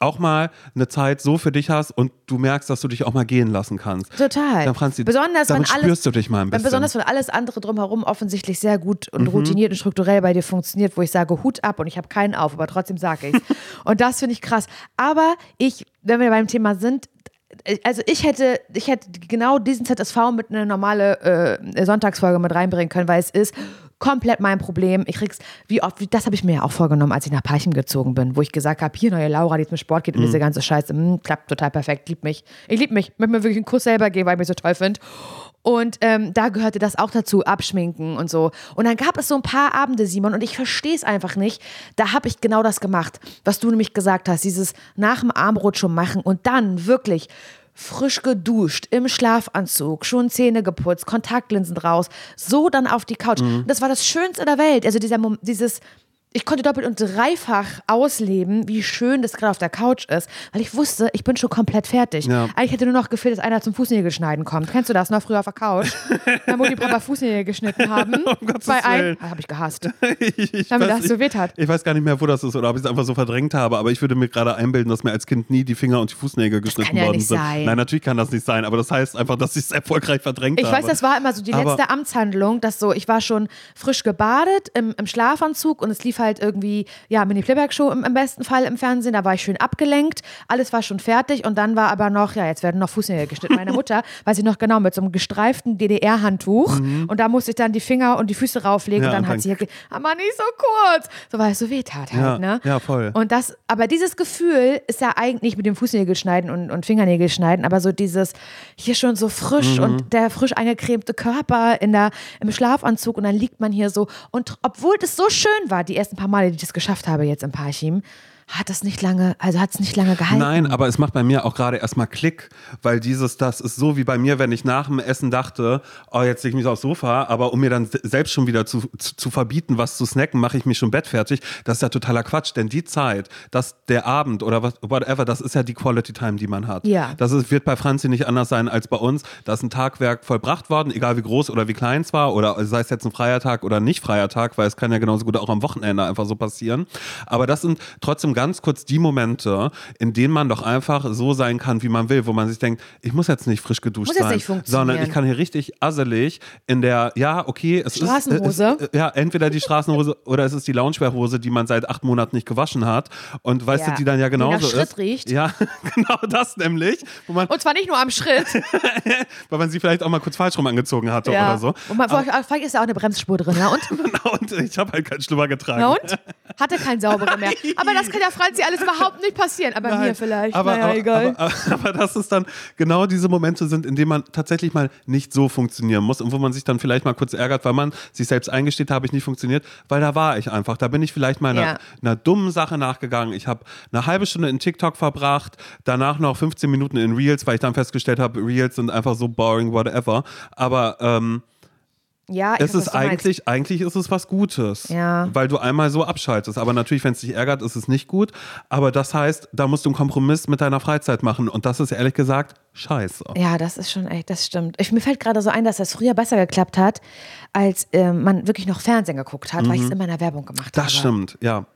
auch mal eine Zeit so für dich hast und du merkst, dass du dich auch mal gehen lassen kannst. Total. Dann, Franzi, besonders wenn alles, spürst du dich mal ein bisschen. besonders wenn alles andere drumherum offensichtlich sehr gut und Mhm. routiniert und strukturell bei dir funktioniert, wo ich sage Hut ab und ich habe keinen auf, aber trotzdem sage ich Und das finde ich krass. Aber ich, wenn wir beim Thema sind, also ich hätte, ich hätte genau diesen ZSV mit einer normale äh, Sonntagsfolge mit reinbringen können, weil es ist komplett mein Problem. Ich krieg's, wie oft, wie, das habe ich mir ja auch vorgenommen, als ich nach Parchim gezogen bin, wo ich gesagt habe, hier neue Laura, die mit Sport geht und diese ganze Scheiße, mm, klappt total perfekt, liebt mich. Ich liebe mich, möchte mir wirklich einen Kuss selber geben, weil ich mich so toll finde. Und ähm, da gehörte das auch dazu, abschminken und so. Und dann gab es so ein paar Abende, Simon, und ich verstehe es einfach nicht. Da habe ich genau das gemacht, was du nämlich gesagt hast, dieses nach dem Armbrot schon machen und dann wirklich frisch geduscht, im Schlafanzug, schon Zähne geputzt, Kontaktlinsen raus, so dann auf die Couch. Mhm. Das war das Schönste der Welt. Also dieser Mom dieses ich konnte doppelt und dreifach ausleben, wie schön das gerade auf der Couch ist, weil ich wusste, ich bin schon komplett fertig. Ja. Eigentlich hätte nur noch gefehlt, dass einer zum Fußnägel schneiden kommt. Kennst du das noch früher auf der Couch? Da Mutti Papa Fußnägel geschnitten haben. Um Gottes bei einem, ah, habe ich gehasst. ich, ich, mir weiß- das so wehtat. ich weiß gar nicht mehr, wo das ist oder ob ich es einfach so verdrängt habe, aber ich würde mir gerade einbilden, dass mir als Kind nie die Finger und die Fußnägel geschnitten ja worden nicht sind. sein. Nein, natürlich kann das nicht sein, aber das heißt einfach, dass ich es erfolgreich verdrängt Ich habe. weiß, das war immer so die Aber- letzte Amtshandlung, dass so, ich war schon frisch gebadet im, im Schlafanzug und es lief halt irgendwie, ja, Mini-Playback-Show im, im besten Fall im Fernsehen, da war ich schön abgelenkt, alles war schon fertig und dann war aber noch, ja, jetzt werden noch Fußnägel geschnitten. Meine Mutter, weiß ich noch genau, mit so einem gestreiften DDR-Handtuch und da musste ich dann die Finger und die Füße rauflegen Mhm. Ja, und dann und hat dann- sie hier, ge- aber nicht so kurz, so weil es so weh tat halt, Ja, ne? ja, voll. Und das, aber dieses Gefühl ist ja eigentlich nicht mit dem Fußnägel schneiden und, und Fingernägel schneiden, aber so dieses hier schon so frisch Mhm. und der frisch eingecremte Körper in der, im Schlafanzug und dann liegt man hier so. Und obwohl das so schön war, die ersten paar Male, die ich das geschafft habe jetzt im Parchim, hat das nicht lange, also hat es nicht lange gehalten. Nein, aber es macht bei mir auch gerade erstmal Klick, weil dieses, das ist so wie bei mir, wenn ich nach dem Essen dachte, oh, jetzt lege ich mich aufs Sofa, aber um mir dann se- selbst schon wieder zu, zu, zu verbieten, was zu snacken, mache ich mich schon bettfertig. Das ist ja totaler Quatsch, denn die Zeit, dass der Abend oder was, whatever, das ist ja die Quality Time, die man hat. Ja. Das ist, wird bei Franzi nicht anders sein als bei uns. Da ist ein Tagwerk vollbracht worden, egal wie groß oder wie klein es war, oder sei es jetzt ein freier Tag oder nicht freier Tag, weil es kann ja genauso gut auch am Wochenende einfach so passieren. Aber das sind trotzdem ganz kurz die Momente, in denen man doch einfach so sein kann, wie man will, wo man sich denkt, ich muss jetzt nicht frisch geduscht sein, sondern ich kann hier richtig asselig in der, ja, okay, es Straßenhose. ist, es, ja, entweder die Straßenhose oder es ist die Loungewearhose, die man seit acht Monaten nicht gewaschen hat und weißt Ja. du, die dann ja Die nach genauso Schritt ist. riecht. Ja, genau das nämlich, Und zwar nicht nur am Schritt. weil man sie vielleicht auch mal kurz falsch rum angezogen hatte oder so. Und man, vielleicht ist da auch eine Bremsspur drin. Ja, und? Und ich habe halt keinen Schlummer getragen. Na und? Hatte kein saubere mehr. Aber das kann ja Franzi alles überhaupt nicht passieren. Aber Nein, mir vielleicht. Aber, naja, aber, egal. Aber, aber, aber dass es dann genau diese Momente sind, in denen man tatsächlich mal nicht so funktionieren muss und wo man sich dann vielleicht mal kurz ärgert, weil man sich selbst eingesteht, da habe ich nicht funktioniert, weil da war ich einfach. Da bin ich vielleicht mal einer, Ja. einer dummen Sache nachgegangen. Ich habe eine halbe Stunde in TikTok verbracht, danach noch 15 Minuten in Reels, weil ich dann festgestellt habe, Reels sind einfach so boring, whatever. Aber ähm, ja, ich es weiß, ist eigentlich, eigentlich ist es was Gutes. Ja. Weil du einmal so abschaltest. Aber natürlich, wenn es dich ärgert, ist es nicht gut. Aber das heißt, da musst du einen Kompromiss mit deiner Freizeit machen. Und das ist ehrlich gesagt scheiße. Ja, das ist schon echt, das stimmt. Ich, mir fällt gerade so ein, dass das früher besser geklappt hat, als ähm, man wirklich noch Fernsehen geguckt hat, weil ich es immer in der Werbung gemacht habe. Mhm. Das stimmt, ja.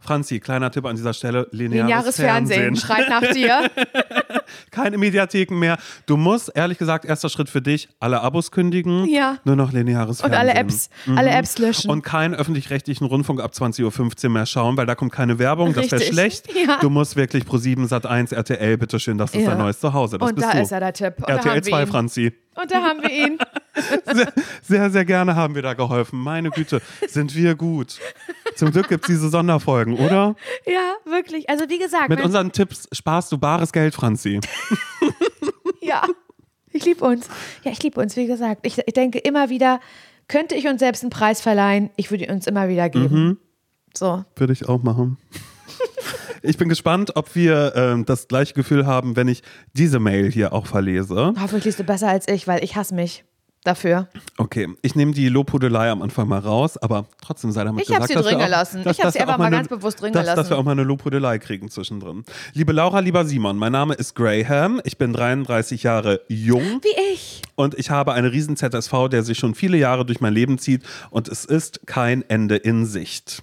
Franzi, kleiner Tipp an dieser Stelle: lineares, Lineares Fernsehen, schreit nach dir. Keine Mediatheken mehr. Du musst, ehrlich gesagt, erster Schritt für dich: alle Abos kündigen. Ja. Nur noch lineares Und Fernsehen. alle Apps, alle Apps löschen. Und keinen öffentlich-rechtlichen Rundfunk ab 20.15 Uhr mehr schauen, weil da kommt keine Werbung, das wäre Richtig. schlecht. Ja. Du musst wirklich pro 7 Sat 1, RTL, bitteschön, das ist Ja. dein neues Zuhause. Das Und da du. ist er, der Tipp. Und RTL haben wir 2, ihn. Franzi. Und da haben wir ihn. Sehr, sehr, sehr gerne haben wir da geholfen. Meine Güte, sind wir gut. Zum Glück gibt es diese Sonderfolgen, oder? Ja, wirklich. Also wie gesagt, Mit unseren Tipps sparst du bares Geld, Franzi. ja, ich liebe uns. Ja, ich liebe uns, wie gesagt. Ich, ich denke immer wieder, könnte ich uns selbst einen Preis verleihen, ich würde ihn uns immer wieder geben. Mhm. So. Würde ich auch machen. Ich bin gespannt, ob wir ähm, das gleiche Gefühl haben, wenn ich diese Mail hier auch verlese. Hoffentlich liest du besser als ich, weil ich hasse mich dafür. Okay, ich nehme die Lobhudelei am Anfang mal raus, aber trotzdem sei damit Ich hab gesagt, sie dass wir drin auch- gelassen. dass- Ich hab dass sie einfach mal eine- ganz bewusst drin dass, Dass gelassen. wir auch mal eine Lobhudelei kriegen zwischendrin. Liebe Laura, lieber Simon, mein Name ist Graham, ich bin 33 Jahre jung Wie ich. und ich habe einen riesen ZSV, der sich schon viele Jahre durch mein Leben zieht und es ist kein Ende in Sicht.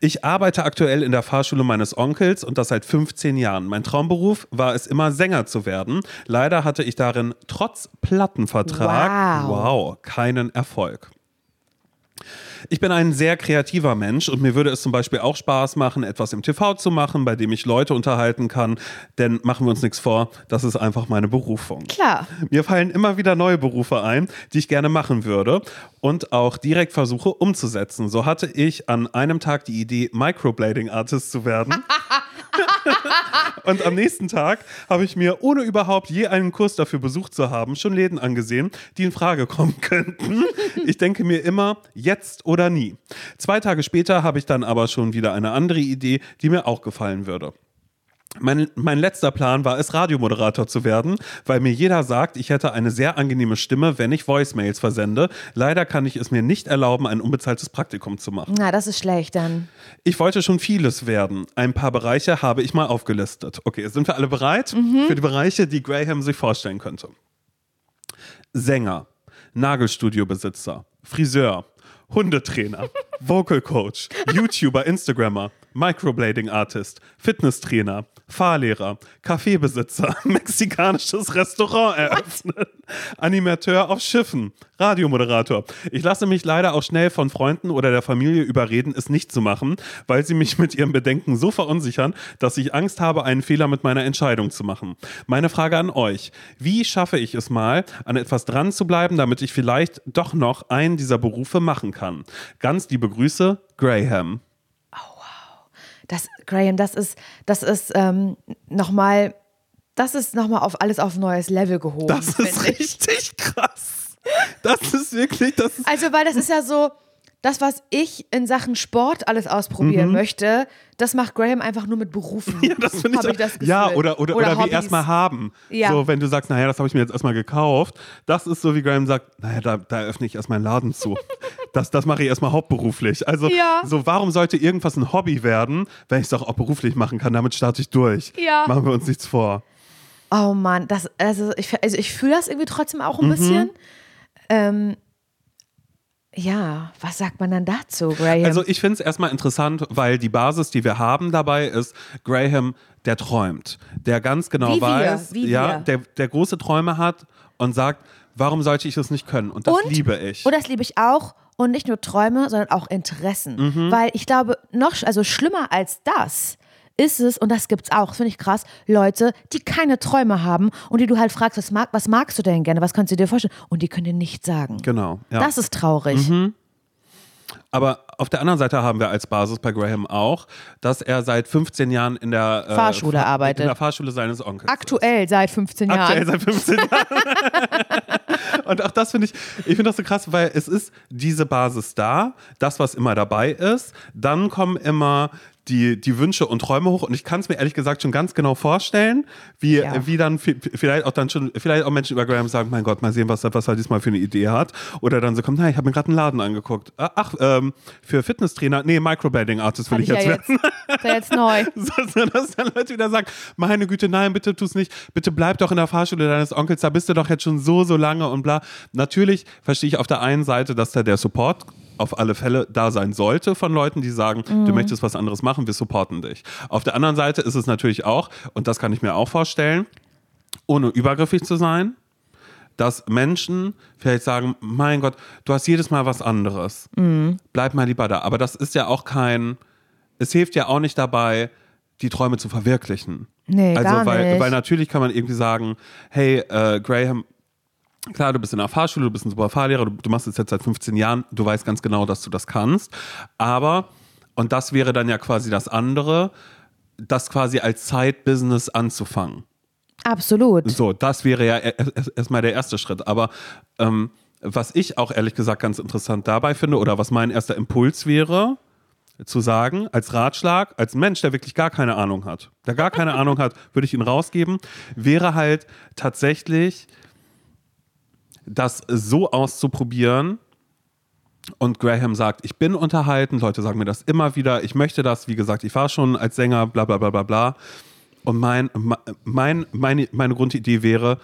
Ich arbeite aktuell in der Fahrschule meines Onkels und das seit 15 Jahren. Mein Traumberuf war es immer Sänger zu werden. Leider hatte ich darin trotz Plattenvertrag Wow. wow keinen Erfolg. Ich bin ein sehr kreativer Mensch und mir würde es zum Beispiel auch Spaß machen, etwas im TV zu machen, bei dem ich Leute unterhalten kann. Denn machen wir uns nichts vor, das ist einfach meine Berufung. Klar. Mir fallen immer wieder neue Berufe ein, die ich gerne machen würde und auch direkt versuche umzusetzen. So hatte ich an einem Tag die Idee, Microblading Artist zu werden. und am nächsten Tag habe ich mir, ohne überhaupt je einen Kurs dafür besucht zu haben, schon Läden angesehen, die in Frage kommen könnten. Ich denke mir immer, jetzt oder nie. Zwei Tage später habe ich dann aber schon wieder eine andere Idee, die mir auch gefallen würde. Mein, mein letzter Plan war es, Radiomoderator zu werden, weil mir jeder sagt, ich hätte eine sehr angenehme Stimme, wenn ich Voicemails versende. Leider kann ich es mir nicht erlauben, ein unbezahltes Praktikum zu machen. Na, das ist schlecht dann. Ich wollte schon vieles werden. Ein paar Bereiche habe ich mal aufgelistet. Okay, sind wir alle bereit für die Bereiche, die Graham sich vorstellen könnte? Sänger, Nagelstudiobesitzer, Friseur, Hundetrainer, Vocal Coach, YouTuber, Instagrammer, Microblading Artist, Fitnesstrainer, Fahrlehrer, Kaffeebesitzer, mexikanisches Restaurant eröffnen, Animateur auf Schiffen, Radiomoderator. Ich lasse mich leider auch schnell von Freunden oder der Familie überreden, es nicht zu machen, weil sie mich mit ihren Bedenken so verunsichern, dass ich Angst habe, einen Fehler mit meiner Entscheidung zu machen. Meine Frage an euch, wie schaffe ich es mal, an etwas dran zu bleiben, damit ich vielleicht doch noch einen dieser Berufe machen kann? Ganz liebe Grüße, Graham. Das, Graham, das ist, das ist ähm, nochmal, das ist nochmal auf alles auf neues Level gehoben. Das ist finde ich. richtig krass. Das ist wirklich, das ist. Also, weil das ist ja so, das, was ich in Sachen Sport alles ausprobieren möchte, das macht Graham einfach nur mit Berufen. Mhm. Ja, das finde ich, ich das Gefühl. Ja, oder, oder, oder, wie Hobbys. erstmal haben. Ja. So, wenn du sagst, naja, das habe ich mir jetzt erstmal gekauft. Das ist so, wie Graham sagt, naja, da, da öffne ich erstmal einen Laden zu. Das, das mache ich erstmal hauptberuflich. Also, Ja. so, warum sollte irgendwas ein Hobby werden, wenn ich es doch auch beruflich machen kann? Damit starte ich durch. Ja. Machen wir uns nichts vor. Oh Mann, das, also ich, also ich fühle das irgendwie trotzdem auch ein Mhm. bisschen. Ähm, ja, was sagt man dann dazu, Graham? Also ich finde es erstmal interessant, weil die Basis, die wir haben dabei, ist Graham, der träumt, der ganz genau Wie wir, weiß, wie ja, wir. der, der große Träume hat und sagt, warum sollte ich das nicht können? Und das Und- liebe ich. Und das liebe ich auch. Und nicht nur Träume, sondern auch Interessen. Mhm. Weil ich glaube, noch, also schlimmer als das ist es, und das gibt's auch, das finde ich krass, Leute, die keine Träume haben und die du halt fragst, was, mag, was magst du denn gerne, was kannst du dir vorstellen? Und die können dir nichts sagen. genau. Ja. Das ist traurig. Aber auf der anderen Seite haben wir als Basis bei Graham auch, dass er seit 15 Jahren in der äh, Fahrschule Fa- arbeitet. In der Fahrschule seines Onkels. Aktuell seit 15 Jahren. Aktuell seit 15 Jahren. Und auch das finde ich, ich finde das so krass, weil es ist diese Basis da, das, was immer dabei ist. Dann kommen immer die, die Wünsche und Träume hoch. Und ich kann es mir ehrlich gesagt schon ganz genau vorstellen, wie, Ja. wie dann vi- vielleicht auch dann schon, vielleicht auch Menschen über Graham sagen, mein Gott, mal sehen, was, er- was er diesmal für eine Idee hat. Oder dann so kommt, na, ich habe mir gerade einen Laden angeguckt. Ah, Ach, ähm, für Fitnesstrainer, nee, Microblading Artist will ich ich jetzt ja werden. jetzt, ist ja jetzt neu. So, dass dann Leute wieder sagen, meine Güte, nein, bitte tu's nicht, bitte bleib doch in der Fahrschule deines Onkels, da bist du doch jetzt schon so, so lange und bla. Natürlich verstehe ich auf der einen Seite, dass da der Support auf alle Fälle da sein sollte von Leuten, die sagen, du möchtest was anderes machen, wir supporten dich. Auf der anderen Seite ist es natürlich auch, und das kann ich mir auch vorstellen, ohne übergriffig zu sein, dass Menschen vielleicht sagen, mein Gott, du hast jedes Mal was anderes. Bleib mal lieber da. Aber das ist ja auch kein, es hilft ja auch nicht dabei, die Träume zu verwirklichen. Nee, also, gar weil, nicht. weil natürlich kann man irgendwie sagen, hey, äh, Graham, klar, du bist in der Fahrschule, du bist ein super Fahrlehrer, du, du machst es jetzt seit 15 Jahren, du weißt ganz genau, dass du das kannst. Aber, und das wäre dann ja quasi das andere, das quasi als Side-Business anzufangen. Absolut. So, das wäre ja erstmal der erste Schritt. Aber ähm, was ich auch ehrlich gesagt ganz interessant dabei finde oder was mein erster Impuls wäre, zu sagen, als Ratschlag, als Mensch, der wirklich gar keine Ahnung hat, der gar keine Ahnung hat, würde ich ihn rausgeben, wäre halt tatsächlich das so auszuprobieren. Und Graham sagt, ich bin unterhalten, Leute sagen mir das immer wieder, ich möchte das, wie gesagt, ich war schon als Sänger, bla bla bla bla bla. Und mein, mein, meine, meine Grundidee wäre,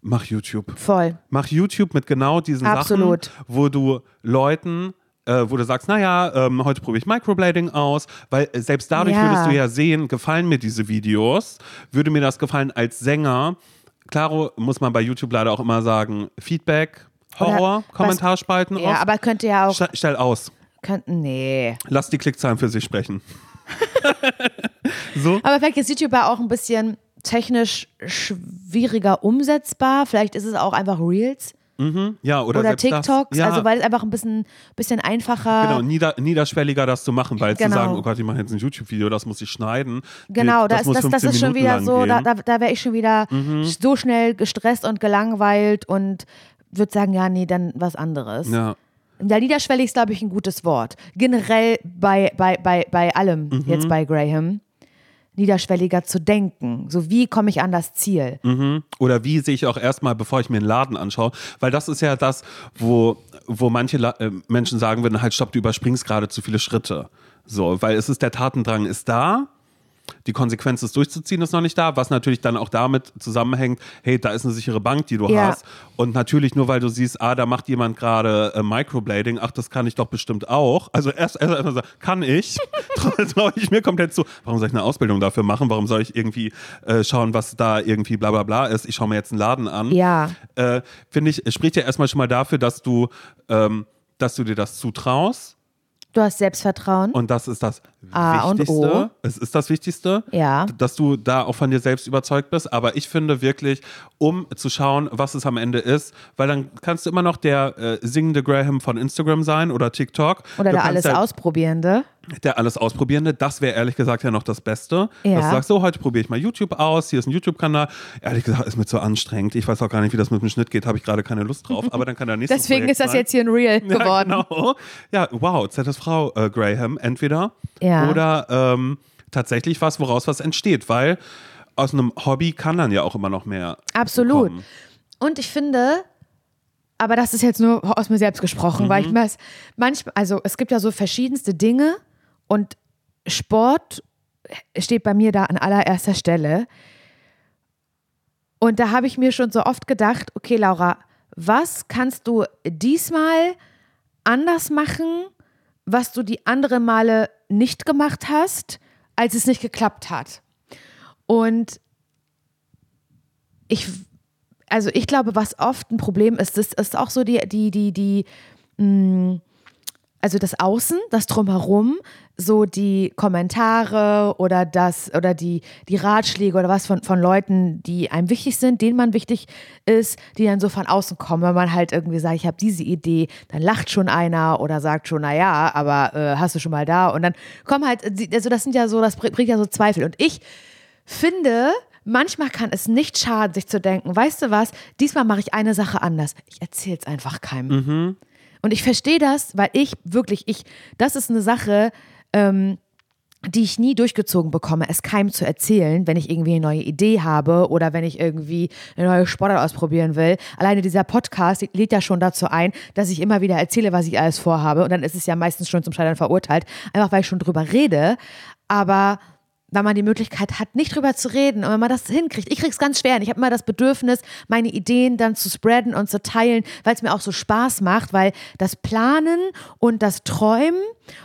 mach YouTube. Voll. Mach YouTube mit genau diesen Absolut. Sachen, wo du Leuten, äh, wo du sagst, naja, ähm, heute probiere ich Microblading aus, weil äh, selbst dadurch Ja. würdest du ja sehen, gefallen mir diese Videos, würde mir das gefallen als Sänger. Klaro muss man bei YouTube leider auch immer sagen, Feedback, Horror, Oder was- Kommentarspalten Ja, off. aber könnte ja auch. Stell, stell aus. Könnten, nee. Lass die Klickzahlen für sich sprechen. so? Aber vielleicht ist YouTube auch ein bisschen technisch schwieriger umsetzbar. Vielleicht ist es auch einfach Reels Ja, oder, oder TikToks. Das, ja, Also weil es einfach ein bisschen, bisschen einfacher. Genau, nieder, niederschwelliger das zu machen, weil Genau. zu sagen, oh Gott, ich mache jetzt ein YouTube-Video, das muss ich schneiden. Genau, das, das, das, das 15 ist schon wieder so, da, gehen. da, da wäre ich schon wieder Mhm. so schnell gestresst und gelangweilt und würde sagen, ja, nee, dann was anderes. ja. Ja, niederschwellig ist, glaube ich, ein gutes Wort. Generell bei, bei, bei, bei allem, Mhm. jetzt bei Graham. Niederschwelliger zu denken. So, wie komme ich an das Ziel? Mhm. Oder wie sehe ich auch erstmal, bevor ich mir einen Laden anschaue? Weil das ist ja das, wo, wo manche La äh, Menschen sagen würden, halt stopp, du überspringst gerade zu viele Schritte. So, weil es ist, der Tatendrang ist da, die Konsequenz, es durchzuziehen, ist noch nicht da, was natürlich dann auch damit zusammenhängt, hey, da ist eine sichere Bank, die du Ja. hast. Und natürlich nur, weil du siehst, ah, da macht jemand gerade äh, Microblading, ach, das kann ich doch bestimmt auch. Also erst erst erst kann ich, traue trau ich mir komplett zu. Warum soll ich eine Ausbildung dafür machen? Warum soll ich irgendwie äh, schauen, was da irgendwie bla bla bla ist? Ich schaue mir jetzt einen Laden an. Ja. Äh, Finde ich, spricht ja erstmal schon mal dafür, dass du, ähm, dass du dir das zutraust. Du hast Selbstvertrauen. Und das ist das A und Wichtigste. O. Es ist das Wichtigste, Ja. dass du da auch von dir selbst überzeugt bist. Aber ich finde wirklich, um zu schauen, was es am Ende ist, weil dann kannst du immer noch der äh, singende Graham von Instagram sein oder TikTok. Oder du der alles ja, Ausprobierende. Der alles Ausprobierende. Das wäre ehrlich gesagt ja noch das Beste. Ja. Dass du sagst, so, heute probiere ich mal YouTube aus. Hier ist ein YouTube-Kanal. Ehrlich gesagt, ist mir zu anstrengend. Ich weiß auch gar nicht, wie das mit dem Schnitt geht. Habe ich gerade keine Lust drauf. Aber dann kann der nächste Deswegen Projekt ist das sein. jetzt hier ein Reel geworden. Ja, genau. Ja, wow, ZSV äh, Graham, entweder Ja. Oder ähm, tatsächlich was, woraus was entsteht, weil aus einem Hobby kann dann ja auch immer noch mehr. Absolut. kommen. Und ich finde, aber das ist jetzt nur aus mir selbst gesprochen, weil ich Mhm. weiß, manchmal, also es gibt ja so verschiedenste Dinge und Sport steht bei mir da an allererster Stelle. Und da habe ich mir schon so oft gedacht, okay, Laura, was kannst du diesmal anders machen, was du die anderen Male nicht gemacht hast, als es nicht geklappt hat? Und ich, also ich glaube, was oft ein Problem ist, das ist auch so die, die, die, die, mh, also das Außen, das Drumherum, so die Kommentare oder das oder die, die Ratschläge oder was von, von Leuten, die einem wichtig sind, denen man wichtig ist, die dann so von außen kommen. Wenn man halt irgendwie sagt, ich habe diese Idee, dann lacht schon einer oder sagt schon, naja, aber äh, hast du schon mal da? Und dann kommen halt, also das sind ja so, das bringt ja so Zweifel. Und ich finde, manchmal kann es nicht schaden, sich zu denken, weißt du was, diesmal mache ich eine Sache anders. Ich erzähle es einfach keinem. Und ich verstehe das, weil ich wirklich, ich, das ist eine Sache, ähm, die ich nie durchgezogen bekomme, es keinem zu erzählen, wenn ich irgendwie eine neue Idee habe oder wenn ich irgendwie eine neue Sportart ausprobieren will. Alleine dieser Podcast lädt ja schon dazu ein, dass ich immer wieder erzähle, was ich alles vorhabe. Und dann ist es ja meistens schon zum Scheitern verurteilt, einfach weil ich schon drüber rede. Aber weil man die Möglichkeit hat, nicht drüber zu reden und wenn man das hinkriegt. Ich krieg's ganz schwer. Und ich habe immer das Bedürfnis, meine Ideen dann zu spreaden und zu teilen, weil es mir auch so Spaß macht, weil das Planen und das Träumen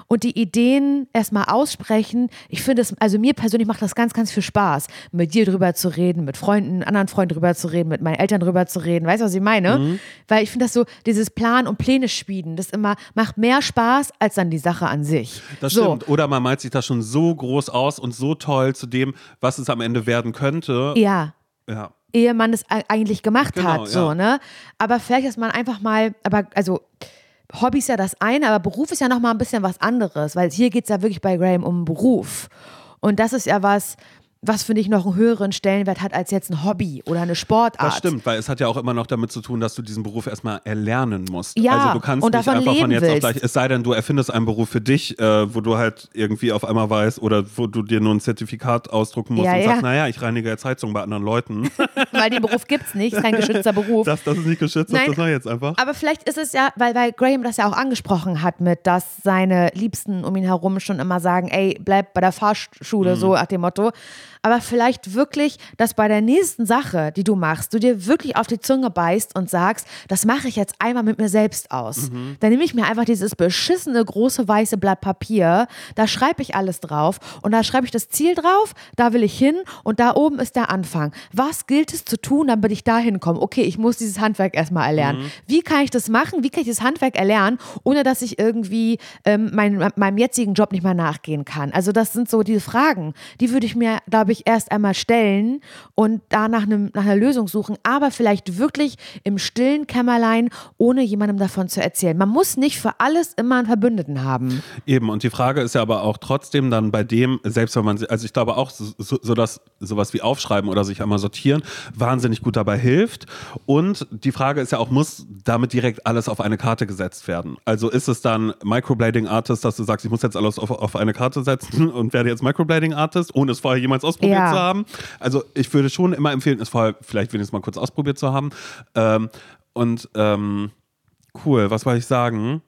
und die Ideen erstmal aussprechen, ich finde es, also mir persönlich macht das ganz, ganz viel Spaß, mit dir drüber zu reden, mit Freunden, anderen Freunden drüber zu reden, mit meinen Eltern drüber zu reden. Weißt du, was ich meine? Weil ich finde das so, dieses Plan und Pläne schmieden, das immer macht mehr Spaß als dann die Sache an sich. Das so. stimmt. Oder man malt sich das schon so groß aus und so toll zu dem, was es am Ende werden könnte. Ja. Ja. ehe man es eigentlich gemacht Genau, hat, so, ja. ne? Aber vielleicht ist man einfach mal, aber also Hobby ist ja das eine, aber Beruf ist ja noch mal ein bisschen was anderes, weil hier geht es ja wirklich bei Graham um Beruf. Und das ist ja was, was finde ich noch einen höheren Stellenwert hat als jetzt ein Hobby oder eine Sportart. Das stimmt, weil es hat ja auch immer noch damit zu tun, dass du diesen Beruf erstmal erlernen musst. Ja, also du kannst und nicht einfach von jetzt auf willst. gleich, es sei denn, du erfindest einen Beruf für dich, äh, wo du halt irgendwie auf einmal weißt oder wo du dir nur ein Zertifikat ausdrucken musst Ja, und ja. sagst, naja, ich reinige jetzt Heizung bei anderen Leuten. Weil den Beruf gibt es nicht, ist kein geschützter Beruf. das, das ist nicht geschützt, Nein. das war jetzt einfach. Aber vielleicht ist es ja, weil, weil Graham das ja auch angesprochen hat, mit, dass seine Liebsten um ihn herum schon immer sagen, ey, bleib bei der Fahrschule, so nach dem Motto. Aber vielleicht wirklich, dass bei der nächsten Sache, die du machst, du dir wirklich auf die Zunge beißt und sagst, das mache ich jetzt einmal mit mir selbst aus. Dann nehme ich mir einfach dieses beschissene große weiße Blatt Papier, da schreibe ich alles drauf und da schreibe ich das Ziel drauf, da will ich hin und da oben ist der Anfang. Was gilt es zu tun, damit ich da hinkomme? Okay, ich muss dieses Handwerk erstmal erlernen. Wie kann ich das machen? Wie kann ich das Handwerk erlernen, ohne dass ich irgendwie ähm, mein, meinem jetzigen Job nicht mehr nachgehen kann? Also das sind so diese Fragen, die würde ich mir, glaube glaube ich, erst einmal stellen und da nach, einem, nach einer Lösung suchen, aber vielleicht wirklich im stillen Kämmerlein, ohne jemandem davon zu erzählen. Man muss nicht für alles immer einen Verbündeten haben. Eben, und die Frage ist ja aber auch trotzdem dann bei dem, selbst wenn man, also ich glaube auch, so, so dass sowas wie aufschreiben oder sich einmal sortieren wahnsinnig gut dabei hilft. Und die Frage ist ja auch, muss damit direkt alles auf eine Karte gesetzt werden? Also ist es dann Microblading Artist, dass du sagst, ich muss jetzt alles auf, auf eine Karte setzen und werde jetzt Microblading Artist, ohne es vorher jemals ausprobiert ja. zu haben? Also ich würde schon immer empfehlen, es vorher vielleicht wenigstens mal kurz ausprobiert zu haben. Ähm, und ähm, cool, was wollte ich sagen?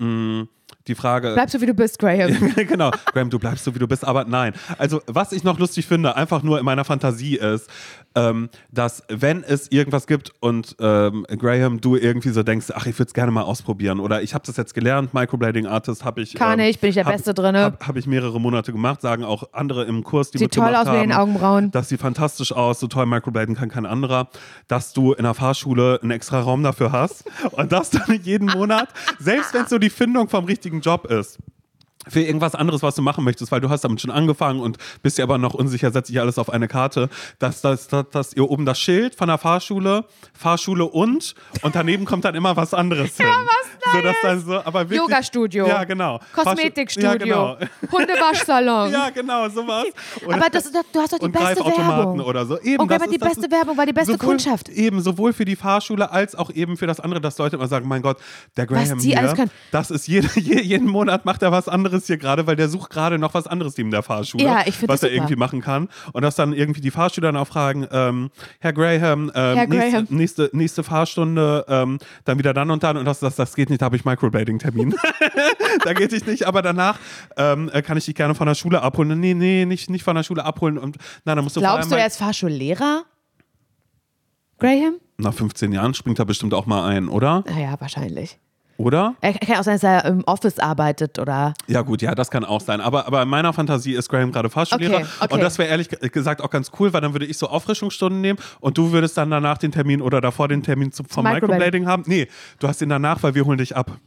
Hm, die Frage. Bleibst du wie du bist, Graham. genau, Graham, du bleibst so wie du bist, aber nein. Also, was ich noch lustig finde, einfach nur in meiner Fantasie ist, ähm, dass wenn es irgendwas gibt und ähm, Graham, du irgendwie so denkst, ach, ich würde es gerne mal ausprobieren oder ich habe das jetzt gelernt, Microblading Artist habe ich. Kann ähm, ich, bin ich der hab, Beste drin. Habe hab ich mehrere Monate gemacht, sagen auch andere im Kurs, die Sieht toll aus haben, mit den Augenbrauen. Das sieht fantastisch aus, so toll Microblading kann kein anderer, dass du in der Fahrschule einen extra Raum dafür hast und das dann jeden Monat, selbst wenn es so die Findung vom richtigen Job ist für irgendwas anderes, was du machen möchtest, weil du hast damit schon angefangen und bist dir aber noch unsicher, setze ich alles auf eine Karte, dass, dass, dass, dass ihr oben das Schild von der Fahrschule, Fahrschule und und daneben kommt dann immer was anderes hin. Ja, was so, dass dann so, aber wirklich, Yoga-Studio. Ja, genau. Kosmetikstudio. Ja, genau. Hundewaschsalon. ja, genau, aber das, du hast doch die beste Werbung. oder so. Eben, und die beste Werbung war die beste sowohl, Kundschaft. Eben, sowohl für die Fahrschule als auch eben für das andere, dass Leute immer sagen, mein Gott, der Graham was die hier, alles können. das ist jede, jeden Monat macht er was anderes hier gerade, weil der sucht gerade noch was anderes neben der Fahrschule, ja, ich was er super. irgendwie machen kann. Und dass dann irgendwie die Fahrschüler dann auch fragen, ähm, Herr Graham, ähm, Herr nächste, Graham. Nächste, nächste Fahrstunde, ähm, dann wieder dann und dann und das, das, das geht nicht, da habe ich Microblading-Termin. da geht ich nicht, aber danach ähm, kann ich dich gerne von der Schule abholen. Nee, nee, nicht, nicht von der Schule abholen. Und nein, dann musst du Glaubst du, er ist Fahrschullehrer? Graham? Nach 15 Jahren springt er bestimmt auch mal ein, oder? Naja, wahrscheinlich. Oder? Er kann auch sein, dass er im Office arbeitet oder. Ja, gut, ja, das kann auch sein. Aber, aber in meiner Fantasie ist Graham gerade Fahrschullehrer. Okay, okay. Und das wäre ehrlich gesagt auch ganz cool, weil dann würde ich so Auffrischungsstunden nehmen und du würdest dann danach den Termin oder davor den Termin zum, vom Microblading. Haben. Nee, du hast ihn danach, weil wir holen dich ab.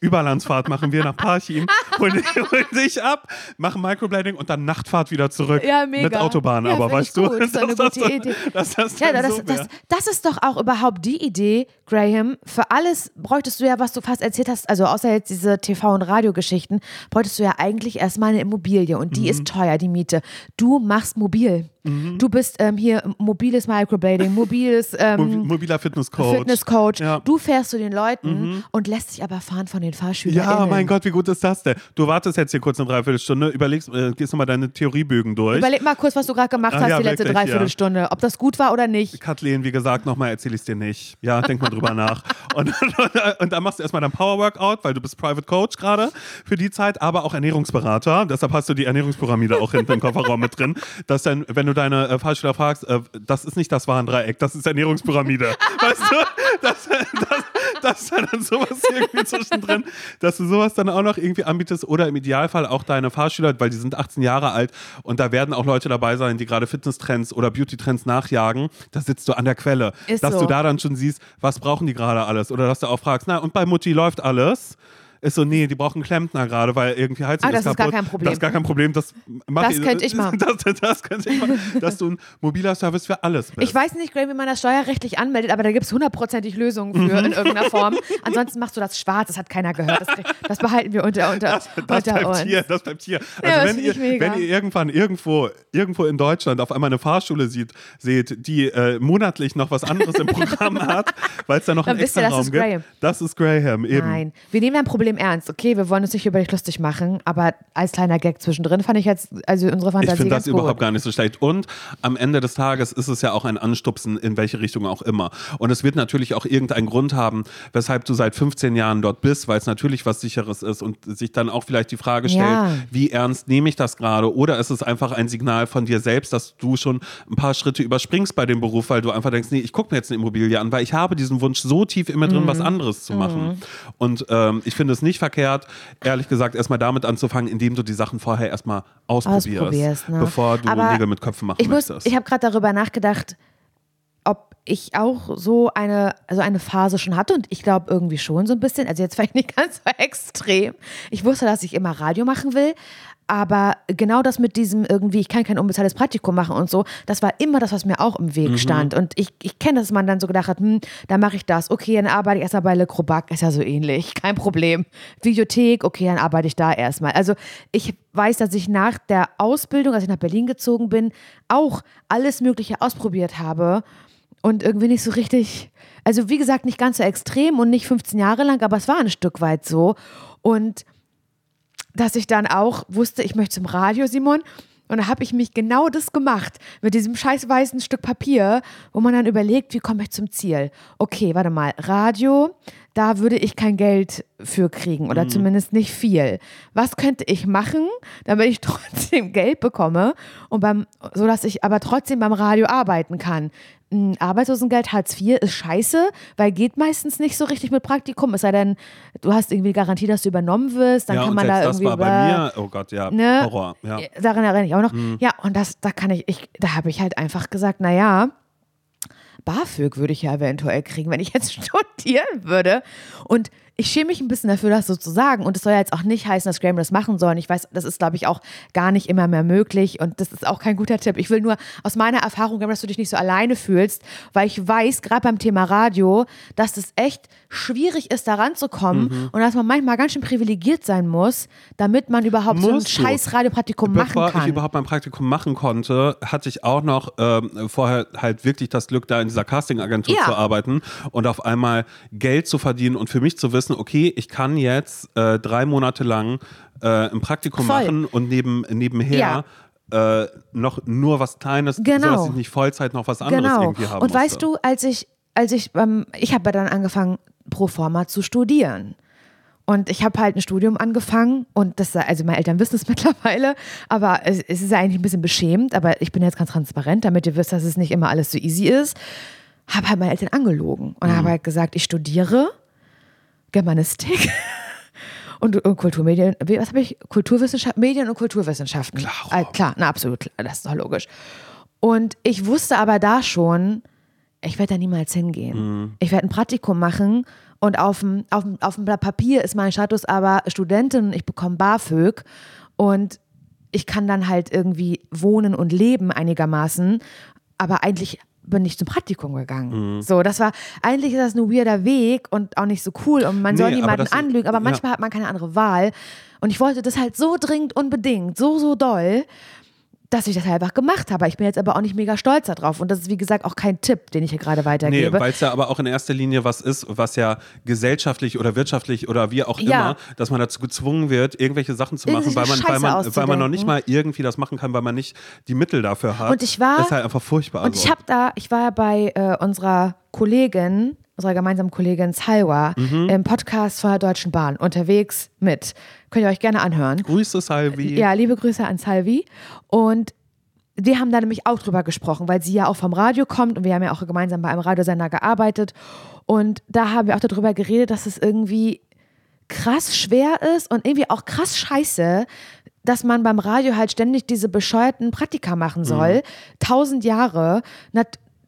Überlandsfahrt machen wir nach Parchim, holen, holen dich ab, machen Microblading und dann Nachtfahrt wieder zurück. Ja, mega. Mit Autobahn, ja, aber weißt gut. du? Das ist eine das, gute Idee. Das, das, ja, das, das, das, ist doch auch überhaupt die Idee, Graham. Für alles bräuchtest du ja, was du fast erzählt hast, also außer jetzt diese TV- und Radiogeschichten, bräuchtest du ja eigentlich erstmal eine Immobilie und die Mhm. ist teuer, die Miete. Du machst mobil. Mhm. Du bist ähm, hier mobiles Microblading, mobiles ähm, mobiler Fitnesscoach. Fitnesscoach. Ja. Du fährst zu den Leuten und lässt dich aber fahren von den Fahrschülern. Ja, mein Gott, wie gut ist das denn? Du wartest jetzt hier kurz eine Dreiviertelstunde, überlegst, äh, gehst nochmal deine Theoriebögen durch. Überleg mal kurz, was du gerade gemacht Ah, hast, ja, die letzte wirklich, Dreiviertelstunde. Ob das gut war oder nicht. Kathleen, wie gesagt, nochmal erzähle ich es dir nicht. Ja, denk mal drüber nach. Und, und, und dann machst du erstmal dein Power Workout, weil du bist Private Coach gerade für die Zeit, aber auch Ernährungsberater. Deshalb hast du die Ernährungspyramide auch hinten im Kofferraum mit drin. Dass dann, wenn du deine äh, Fahrschüler fragst, äh, das ist nicht das Warndreieck, das ist Ernährungspyramide. weißt du? Das, das, das ist dann sowas irgendwie zwischendrin, dass du sowas dann auch noch irgendwie anbietest oder im Idealfall auch deine Fahrschüler, weil die sind 18 Jahre alt und da werden auch Leute dabei sein, die gerade Fitnesstrends oder Beauty-Trends nachjagen. Da sitzt du an der Quelle. Ist dass so. du da dann schon siehst, was brauchen die gerade alles oder dass du auch fragst, na und bei Mutti läuft alles. Ist so, nee, die brauchen Klempner gerade, weil irgendwie Heizung Ah, das ist ist gar kaputt. kein Problem. Das ist gar kein Problem. Das, mach Das könnte ich machen. Das, das könnte ich machen. Dass du ein mobiler Service für alles bist. Ich weiß nicht, Graham, wie man das steuerrechtlich anmeldet, aber da gibt es hundertprozentig Lösungen für in irgendeiner Form. Ansonsten machst du das schwarz, das hat keiner gehört. Das, das behalten wir unter, unter, das, das unter bleibt uns. hier, das bleibt hier. Ja, Also das wenn, ihr, wenn ihr irgendwann irgendwo, irgendwo in Deutschland auf einmal eine Fahrschule sieht, seht, die äh, monatlich noch was anderes im Programm hat, weil es da noch Dann einen wisst ihr, extra das Raum ist gibt, Graham. das ist Graham eben. Nein, wir nehmen dein Problem ernst. Okay, wir wollen uns nicht über dich lustig machen, aber als kleiner Gag zwischendrin fand ich jetzt, also unsere Fantasie Ich finde das überhaupt gut. gar nicht so schlecht. Und am Ende des Tages ist es ja auch ein Anstupsen, in welche Richtung auch immer. Und es wird natürlich auch irgendeinen Grund haben, weshalb du seit 15 Jahren dort bist, weil es natürlich was Sicheres ist und sich dann auch vielleicht die Frage stellt, Ja. wie ernst nehme ich das gerade? Oder ist es einfach ein Signal von dir selbst, dass du schon ein paar Schritte überspringst bei dem Beruf, weil du einfach denkst, nee, ich gucke mir jetzt eine Immobilie an, weil ich habe diesen Wunsch so tief in mir drin, Mhm. was anderes zu machen. Und ähm, ich finde es nicht verkehrt, ehrlich gesagt, erstmal damit anzufangen, indem du die Sachen vorher erstmal ausprobierst, Ausprobierst, ne? bevor du Aber Nägel mit Köpfen machen Ich, muss- möchtest. ich habe gerade darüber nachgedacht, ob ich auch so eine, also eine Phase schon hatte und ich glaube irgendwie schon so ein bisschen, also jetzt vielleicht nicht ganz so extrem. Ich wusste, dass ich immer Radio machen will, aber genau das mit diesem irgendwie, ich kann kein unbezahltes Praktikum machen und so, das war immer das, was mir auch im Weg stand. Und ich, ich kenne, dass man dann so gedacht hat, hm, da mache ich das. Okay, dann arbeite ich erstmal bei Le Crobac, ist ja so ähnlich, kein Problem. Videothek, okay, dann arbeite ich da erstmal. Also ich weiß, dass ich nach der Ausbildung, als ich nach Berlin gezogen bin, auch alles Mögliche ausprobiert habe und irgendwie nicht so richtig, also wie gesagt, nicht ganz so extrem und nicht 15 Jahre lang, aber es war ein Stück weit so. Und dass ich dann auch wusste, ich möchte zum Radio, Simon. Und da habe ich mich genau das gemacht mit diesem scheiß weißen Stück Papier, wo man dann überlegt, wie komme ich zum Ziel? Okay, warte mal, Radio, da würde ich kein Geld für kriegen oder mhm. zumindest nicht viel. Was könnte ich machen, damit ich trotzdem Geld bekomme und beim, so dass ich aber trotzdem beim Radio arbeiten kann? Arbeitslosengeld Hartz IV ist scheiße, weil geht meistens nicht so richtig mit Praktikum. Es sei denn, du hast irgendwie Garantie, dass du übernommen wirst, dann ja, kann man da irgendwie. Das war bei mir, oh Gott, ja, ne? Horror. Ja. Daran erinnere ich auch noch. Mhm. Ja, und das, da kann ich, ich da habe ich halt einfach gesagt, naja, BAföG würde ich ja eventuell kriegen, wenn ich jetzt studieren würde. Und ich schäme mich ein bisschen dafür, das so zu sagen. Und es soll ja jetzt auch nicht heißen, dass Graham das machen soll. Und ich weiß, das ist, glaube ich, auch gar nicht immer mehr möglich. Und das ist auch kein guter Tipp. Ich will nur aus meiner Erfahrung, Graham, dass du dich nicht so alleine fühlst, weil ich weiß, gerade beim Thema Radio, dass es echt schwierig ist, da ranzukommen mhm. und dass man manchmal ganz schön privilegiert sein muss, damit man überhaupt Musst so ein scheiß Radiopraktikum machen kann. Bevor ich überhaupt mein Praktikum machen konnte, hatte ich auch noch ähm, vorher halt wirklich das Glück, da in dieser Castingagentur ja. zu arbeiten und auf einmal Geld zu verdienen und für mich zu wissen, wissen, okay, ich kann jetzt äh, drei Monate lang äh, ein Praktikum Voll. machen und neben, nebenher ja. äh, noch nur was Kleines, genau. sodass ich nicht Vollzeit noch was anderes genau. irgendwie haben Und musste. weißt du, als ich, als ich, ähm, ich habe dann angefangen, pro forma zu studieren. Und ich habe halt ein Studium angefangen und das, also meine Eltern wissen es mittlerweile, aber es, es ist eigentlich ein bisschen beschämt, aber ich bin jetzt ganz transparent, damit ihr wisst, dass es nicht immer alles so easy ist. Habe halt meine Eltern angelogen und mhm. habe halt gesagt, ich studiere Germanistik und, und Kulturmedien, was habe ich? Kulturwissenschaft, Medien und Kulturwissenschaften. Klar. Äh, klar, na absolut, klar, das ist doch logisch. Und ich wusste aber da schon, ich werde da niemals hingehen. Mhm. Ich werde ein Praktikum machen und auf dem, auf, dem, auf dem Blatt Papier ist mein Status aber Studentin und ich bekomme BAföG und ich kann dann halt irgendwie wohnen und leben einigermaßen, aber eigentlich bin ich zum Praktikum gegangen. Mhm. So, das war, eigentlich ist das ein weirder Weg und auch nicht so cool und man nee, soll niemanden aber anlügen, aber manchmal ja. hat man keine andere Wahl. Und ich wollte das halt so dringend unbedingt, so, so doll dass ich das einfach gemacht habe. Ich bin jetzt aber auch nicht mega stolz darauf. Und das ist, wie gesagt, auch kein Tipp, den ich hier gerade weitergebe. Nee, weil es ja aber auch in erster Linie was ist, was ja gesellschaftlich oder wirtschaftlich oder wie auch ja. immer, dass man dazu gezwungen wird, irgendwelche Sachen zu machen, weil man, weil, man, weil man noch nicht mal irgendwie das machen kann, weil man nicht die Mittel dafür hat. Und ich war. Das ist halt einfach furchtbar. Und ich habe da, ich war bei äh, unserer Kollegin, unserer gemeinsamen Kollegin Salwa, mhm. im Podcast von der Deutschen Bahn unterwegs mit. Könnt ihr euch gerne anhören. Grüße, Salvi. Ja, liebe Grüße an Salvi. Und wir haben da nämlich auch drüber gesprochen, weil sie ja auch vom Radio kommt und wir haben ja auch gemeinsam bei einem Radiosender gearbeitet. Und da haben wir auch darüber geredet, dass es irgendwie krass schwer ist und irgendwie auch krass scheiße, dass man beim Radio halt ständig diese bescheuerten Praktika machen soll. Mhm. Tausend Jahre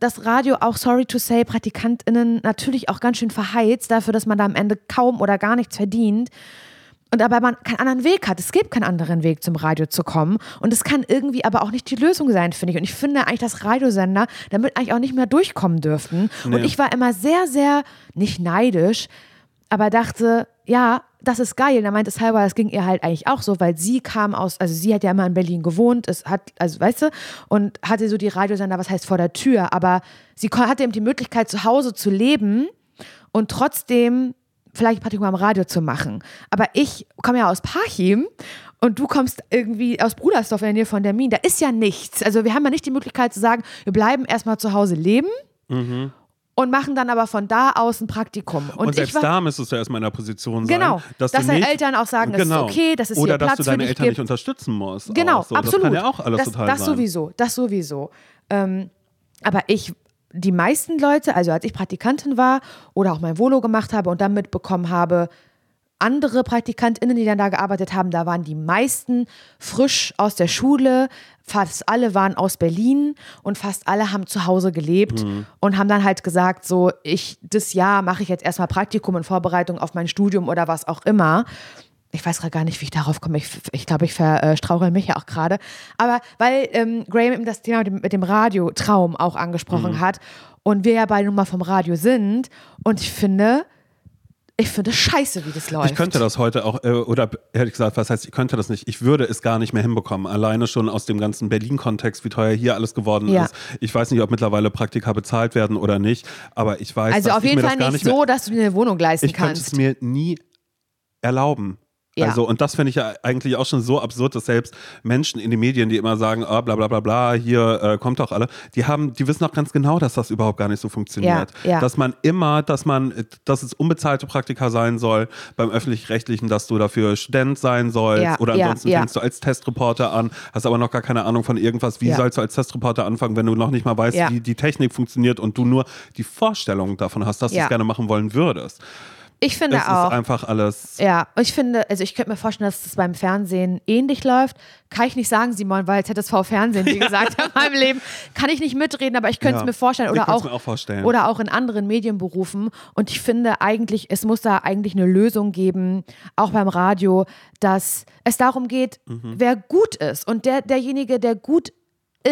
das Radio auch, sorry to say, PraktikantInnen natürlich auch ganz schön verheizt dafür, dass man da am Ende kaum oder gar nichts verdient. Und aber man keinen anderen Weg hat. Es gibt keinen anderen Weg zum Radio zu kommen. Und es kann irgendwie aber auch nicht die Lösung sein, finde ich. Und ich finde eigentlich, dass Radiosender damit eigentlich auch nicht mehr durchkommen dürften. Nee. Und ich war immer sehr, sehr, nicht neidisch, aber dachte, ja, das ist geil. Da meinte Salva, das ging ihr halt eigentlich auch so, weil sie kam aus, also sie hat ja immer in Berlin gewohnt, es hat, also weißt du, und hatte so die Radiosender, was heißt vor der Tür, aber sie hatte eben die Möglichkeit, zu Hause zu leben und trotzdem vielleicht ein Praktikum am Radio zu machen. Aber ich komme ja aus Parchim und du kommst irgendwie aus Brudersdorf in der Nähe von der Mine. Da ist ja nichts. Also wir haben ja nicht die Möglichkeit zu sagen, wir bleiben erstmal zu Hause leben. Mhm und machen dann aber von da aus ein Praktikum. Und, und selbst war, da müsstest du erstmal in der Position sein, genau, dass, dass deine nicht, Eltern auch sagen, das genau, ist okay, das ist oder hier Platz dass du deine Eltern gibt. nicht unterstützen musst. Genau, so. absolut. Das kann ja auch alles das, total das sein. sowieso, das sowieso. Ähm, aber ich, die meisten Leute, also als ich Praktikantin war oder auch mein Volo gemacht habe und dann mitbekommen habe, andere PraktikantInnen, die dann da gearbeitet haben, da waren die meisten frisch aus der Schule. Fast alle waren aus Berlin und fast alle haben zu Hause gelebt Mhm. und haben dann halt gesagt, so, ich, das Jahr mache ich jetzt erstmal Praktikum in Vorbereitung auf mein Studium oder was auch immer. Ich weiß gerade gar nicht, wie ich darauf komme. Ich, ich glaube, ich verstrauchel mich ja auch gerade. Aber weil ähm, Graham eben das Thema mit dem, mit dem Radiotraum auch angesprochen Mhm. hat und wir ja beide nun mal vom Radio sind und ich finde, ich finde scheiße, wie das läuft. Ich könnte das heute auch, äh, oder hätte ich gesagt, was heißt, ich könnte das nicht. Ich würde es gar nicht mehr hinbekommen. Alleine schon aus dem ganzen Berlin-Kontext, wie teuer hier alles geworden Ja. ist. Ich weiß nicht, ob mittlerweile Praktika bezahlt werden oder nicht, aber ich weiß, Also auf ich jeden Fall nicht nicht so, dass du dir eine Wohnung leisten Ich könnte kannst. es mir nie erlauben. Ja. Also, und das finde ich ja eigentlich auch schon so absurd, dass selbst Menschen in den Medien, die immer sagen, ah, bla bla bla bla, hier äh, kommt doch alle, die haben, die wissen auch ganz genau, dass das überhaupt gar nicht so funktioniert. Ja, ja. Dass man immer, dass man, dass es unbezahlte Praktika sein soll, beim öffentlich-rechtlichen, dass du dafür Student sein sollst Ja, oder ansonsten fängst du als Testreporter an, hast aber noch gar keine Ahnung von irgendwas. Wie sollst du als Testreporter anfangen, wenn du noch nicht mal weißt, wie die Technik funktioniert und du nur die Vorstellung davon hast, dass du es gerne machen wollen würdest? Ich finde Es ist auch. einfach alles. Ja, ich finde, also ich könnte mir vorstellen, dass das beim Fernsehen ähnlich läuft. Kann ich nicht sagen, Simon, weil ZSV Fernsehen, wie gesagt, in meinem Leben, kann ich nicht mitreden, aber ich könnte es Ja. mir vorstellen. Ich Oder es auch, mir auch vorstellen. oder auch in anderen Medienberufen. Und ich finde eigentlich, es muss da eigentlich eine Lösung geben, auch beim Radio, dass es darum geht, Mhm. wer gut ist. Und der, derjenige, der gut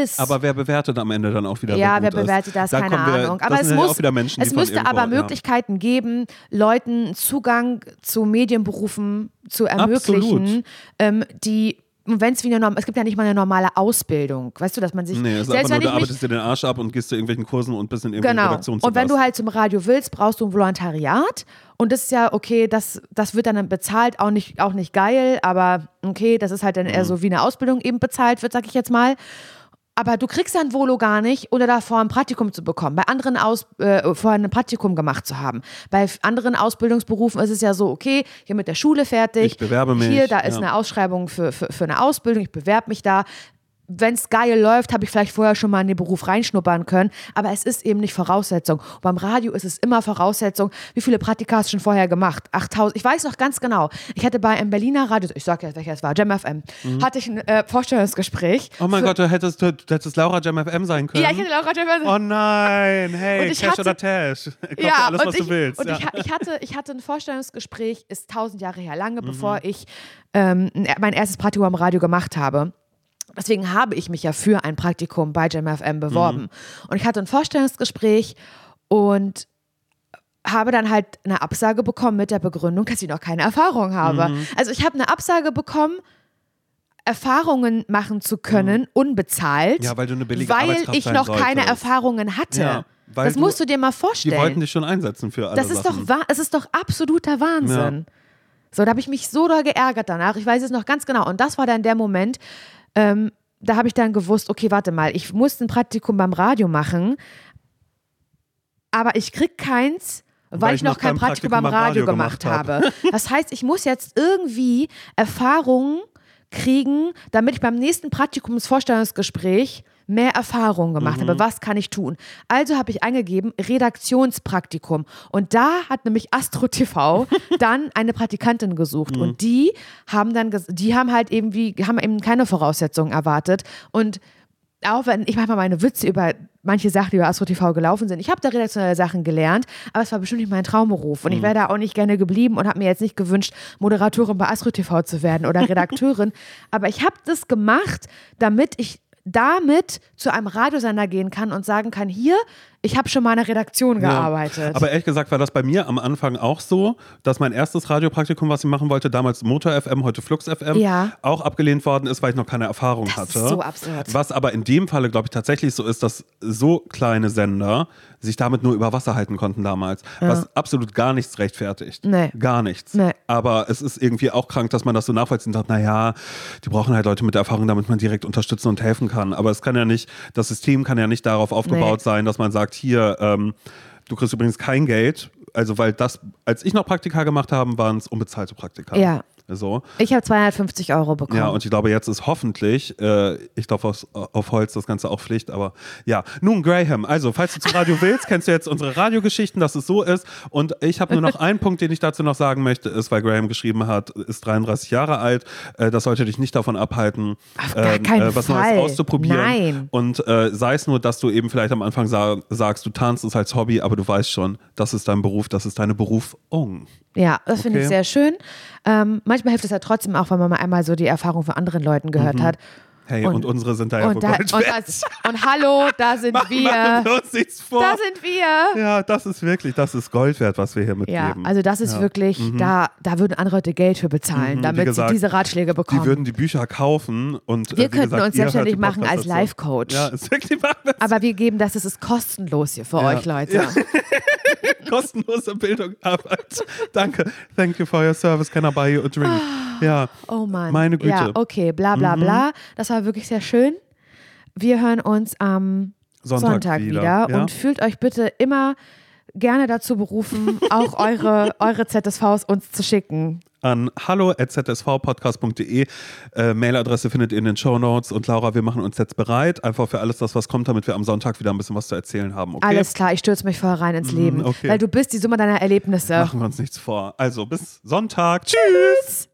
ist. Aber wer bewertet am Ende dann auch wieder? Ja, wer gut ist? bewertet das? Da Keine wir, Ahnung. Aber es muss, auch wieder Menschen, es müsste aber ja. Möglichkeiten geben, Leuten Zugang zu Medienberufen zu ermöglichen, ähm, die wenn es wie eine Norm es gibt ja nicht mal eine normale Ausbildung, weißt du, dass man sich Nee, es ist selbst einfach nur, du arbeitest dir den Arsch ab und gehst zu irgendwelchen Kursen und bist in irgendwelchen Genau. Redaktionen Und wenn du halt zum Radio willst, brauchst du ein Volontariat. Und das ist ja okay, das, das wird dann bezahlt, auch nicht, auch nicht geil, aber okay, das ist halt dann eher Mhm. so wie eine Ausbildung eben bezahlt wird, sag ich jetzt mal. Aber du kriegst dann Volo gar nicht, ohne davor ein Praktikum zu bekommen. Bei anderen Aus, äh, vorher ein Praktikum gemacht zu haben. Bei anderen Ausbildungsberufen ist es ja so, okay, hier mit der Schule fertig. Ich bewerbe mich, Hier, da ist ja. eine Ausschreibung für, für, für eine Ausbildung, ich bewerbe mich da. Wenn es geil läuft, habe ich vielleicht vorher schon mal in den Beruf reinschnuppern können, aber es ist eben nicht Voraussetzung. Und beim Radio ist es immer Voraussetzung. Wie viele Praktika hast du schon vorher gemacht? 8000. Ich weiß noch ganz genau. Ich hatte bei einem Berliner Radio, ich sage jetzt, welcher es war, Jam FM, hatte ich ein äh, Vorstellungsgespräch. Mhm. Oh mein Gott, du hättest, du, du hättest Laura Jam FM sein können. Ja, ich hatte Laura Jam FM. Oh nein, hey, Cash hatte- oder Tash. Ich ja, alles, was ich, du willst. Und ja. ich, ich, hatte, ich hatte ein Vorstellungsgespräch, ist tausend Jahre her, lange Mhm. bevor ich ähm, ein- mein erstes Praktikum am Radio gemacht habe. Deswegen habe ich mich ja für ein Praktikum bei JamFM beworben. Mhm. Und ich hatte ein Vorstellungsgespräch und habe dann halt eine Absage bekommen mit der Begründung, dass ich noch keine Erfahrung habe. Mhm. Also ich habe eine Absage bekommen, Erfahrungen machen zu können, unbezahlt, Mhm. Ja, weil du eine billige weil ich noch keine solltest. Erfahrungen hatte. Ja, das du- musst du dir mal Die vorstellen. wollten dich schon einsetzen für alle Das ist Sachen. doch, es ist doch absoluter Wahnsinn. So, da habe ich mich so doll geärgert danach. Ich weiß es noch ganz genau. Und das war dann der Moment, ähm, da habe ich dann gewusst, okay, warte mal, ich muss ein Praktikum beim Radio machen, aber ich krieg keins, weil, ich noch kein Praktikum, beim Radio, gemacht habe. Das heißt, ich muss jetzt irgendwie Erfahrungen kriegen, damit ich beim nächsten Praktikumsvorstellungsgespräch mehr Erfahrung gemacht habe. Was kann ich tun? Also habe ich eingegeben Redaktionspraktikum und da hat nämlich Astro TV dann eine Praktikantin gesucht und die haben dann die haben halt eben wie haben eben keine Voraussetzungen erwartet und auch wenn ich manchmal meine Witze über manche Sachen, die über Astro TV gelaufen sind. Ich habe da redaktionelle Sachen gelernt, aber es war bestimmt nicht mein Traumberuf. Und ich wäre da auch nicht gerne geblieben und habe mir jetzt nicht gewünscht, Moderatorin bei Astro TV zu werden oder Redakteurin. aber ich habe das gemacht, damit ich damit zu einem Radiosender gehen kann und sagen kann, hier, ich habe schon mal in einer Redaktion gearbeitet. Aber ehrlich gesagt war das bei mir am Anfang auch so, dass mein erstes Radiopraktikum, was ich machen wollte, damals Motor FM, heute Flux FM, Ja. auch abgelehnt worden ist, weil ich noch keine Erfahrung Das hatte. ist so absurd. Was aber in dem Falle, glaube ich, tatsächlich so ist, dass so kleine Sender sich damit nur über Wasser halten konnten damals. Was absolut gar nichts rechtfertigt. Nee. Gar nichts. Nee. Aber es ist irgendwie auch krank, dass man das so nachvollziehen sagt, naja, die brauchen halt Leute mit Erfahrung, damit man direkt unterstützen und helfen kann. Aber es kann ja nicht, das System kann ja nicht darauf aufgebaut Nee. sein, dass man sagt, hier, ähm, du kriegst übrigens kein Geld. Also, weil das, als ich noch Praktika gemacht habe, waren es unbezahlte Praktika. Ja. So. Ich habe 250 Euro bekommen. Ja, und ich glaube, jetzt ist hoffentlich, äh, ich glaube auf, auf Holz das Ganze auch Pflicht, aber ja. Nun, Graham, also, falls du zum Radio willst, kennst du jetzt unsere Radiogeschichten, dass es so ist. Und ich habe nur noch einen Punkt, den ich dazu noch sagen möchte, ist, weil Graham geschrieben hat, ist 33 Jahre alt, äh, das sollte dich nicht davon abhalten, ähm, äh, was Fall. Neues auszuprobieren. Nein. Und äh, sei es nur, dass du eben vielleicht am Anfang sa sagst, du tanzt es als Hobby, aber du weißt schon, das ist dein Beruf, das ist deine Berufung. Ja, das finde ich Okay. sehr schön. Ähm, manchmal hilft es ja trotzdem auch, wenn man mal einmal so die Erfahrung von anderen Leuten gehört hat. Hey, und, Und- unsere sind da ja Und, da, und, das, und hallo, da sind Machen wir. uns nichts vor. Da sind wir. Ja, das ist wirklich, das ist Gold wert, was wir hier Ja, mitgeben. also das ist Ja. wirklich, da, da würden andere Leute Geld für bezahlen, Mhm, damit gesagt, sie diese Ratschläge Die bekommen. würden die Bücher kaufen und äh, Wir wie könnten gesagt, uns selbstständig machen als dazu. Life-Coach. Ja, ist wirklich machen Aber wir geben das, es ist kostenlos hier für Ja. euch, Leute. Kostenlose Bildung, Arbeit. Danke. Thank you for your service. Can I buy you a drink? Ja. Oh Mann. Meine Güte. Mhm. Ja, okay, bla bla bla. Das war wirklich sehr schön. Wir hören uns am Sonntag Sonntag, wieder, wieder, ja. und fühlt euch bitte immer gerne dazu berufen, auch eure, eure ZSVs uns zu schicken. An hallo.zsvpodcast.de. Äh, Mailadresse findet ihr in den Show Notes. Und Laura, wir machen uns jetzt bereit, einfach für alles das, was kommt, damit wir am Sonntag wieder ein bisschen was zu erzählen haben. Okay? Alles klar, ich stürze mich vorher rein ins Leben, okay. weil du bist die Summe deiner Erlebnisse. Machen wir uns nichts vor. Also bis Sonntag. Tschüss.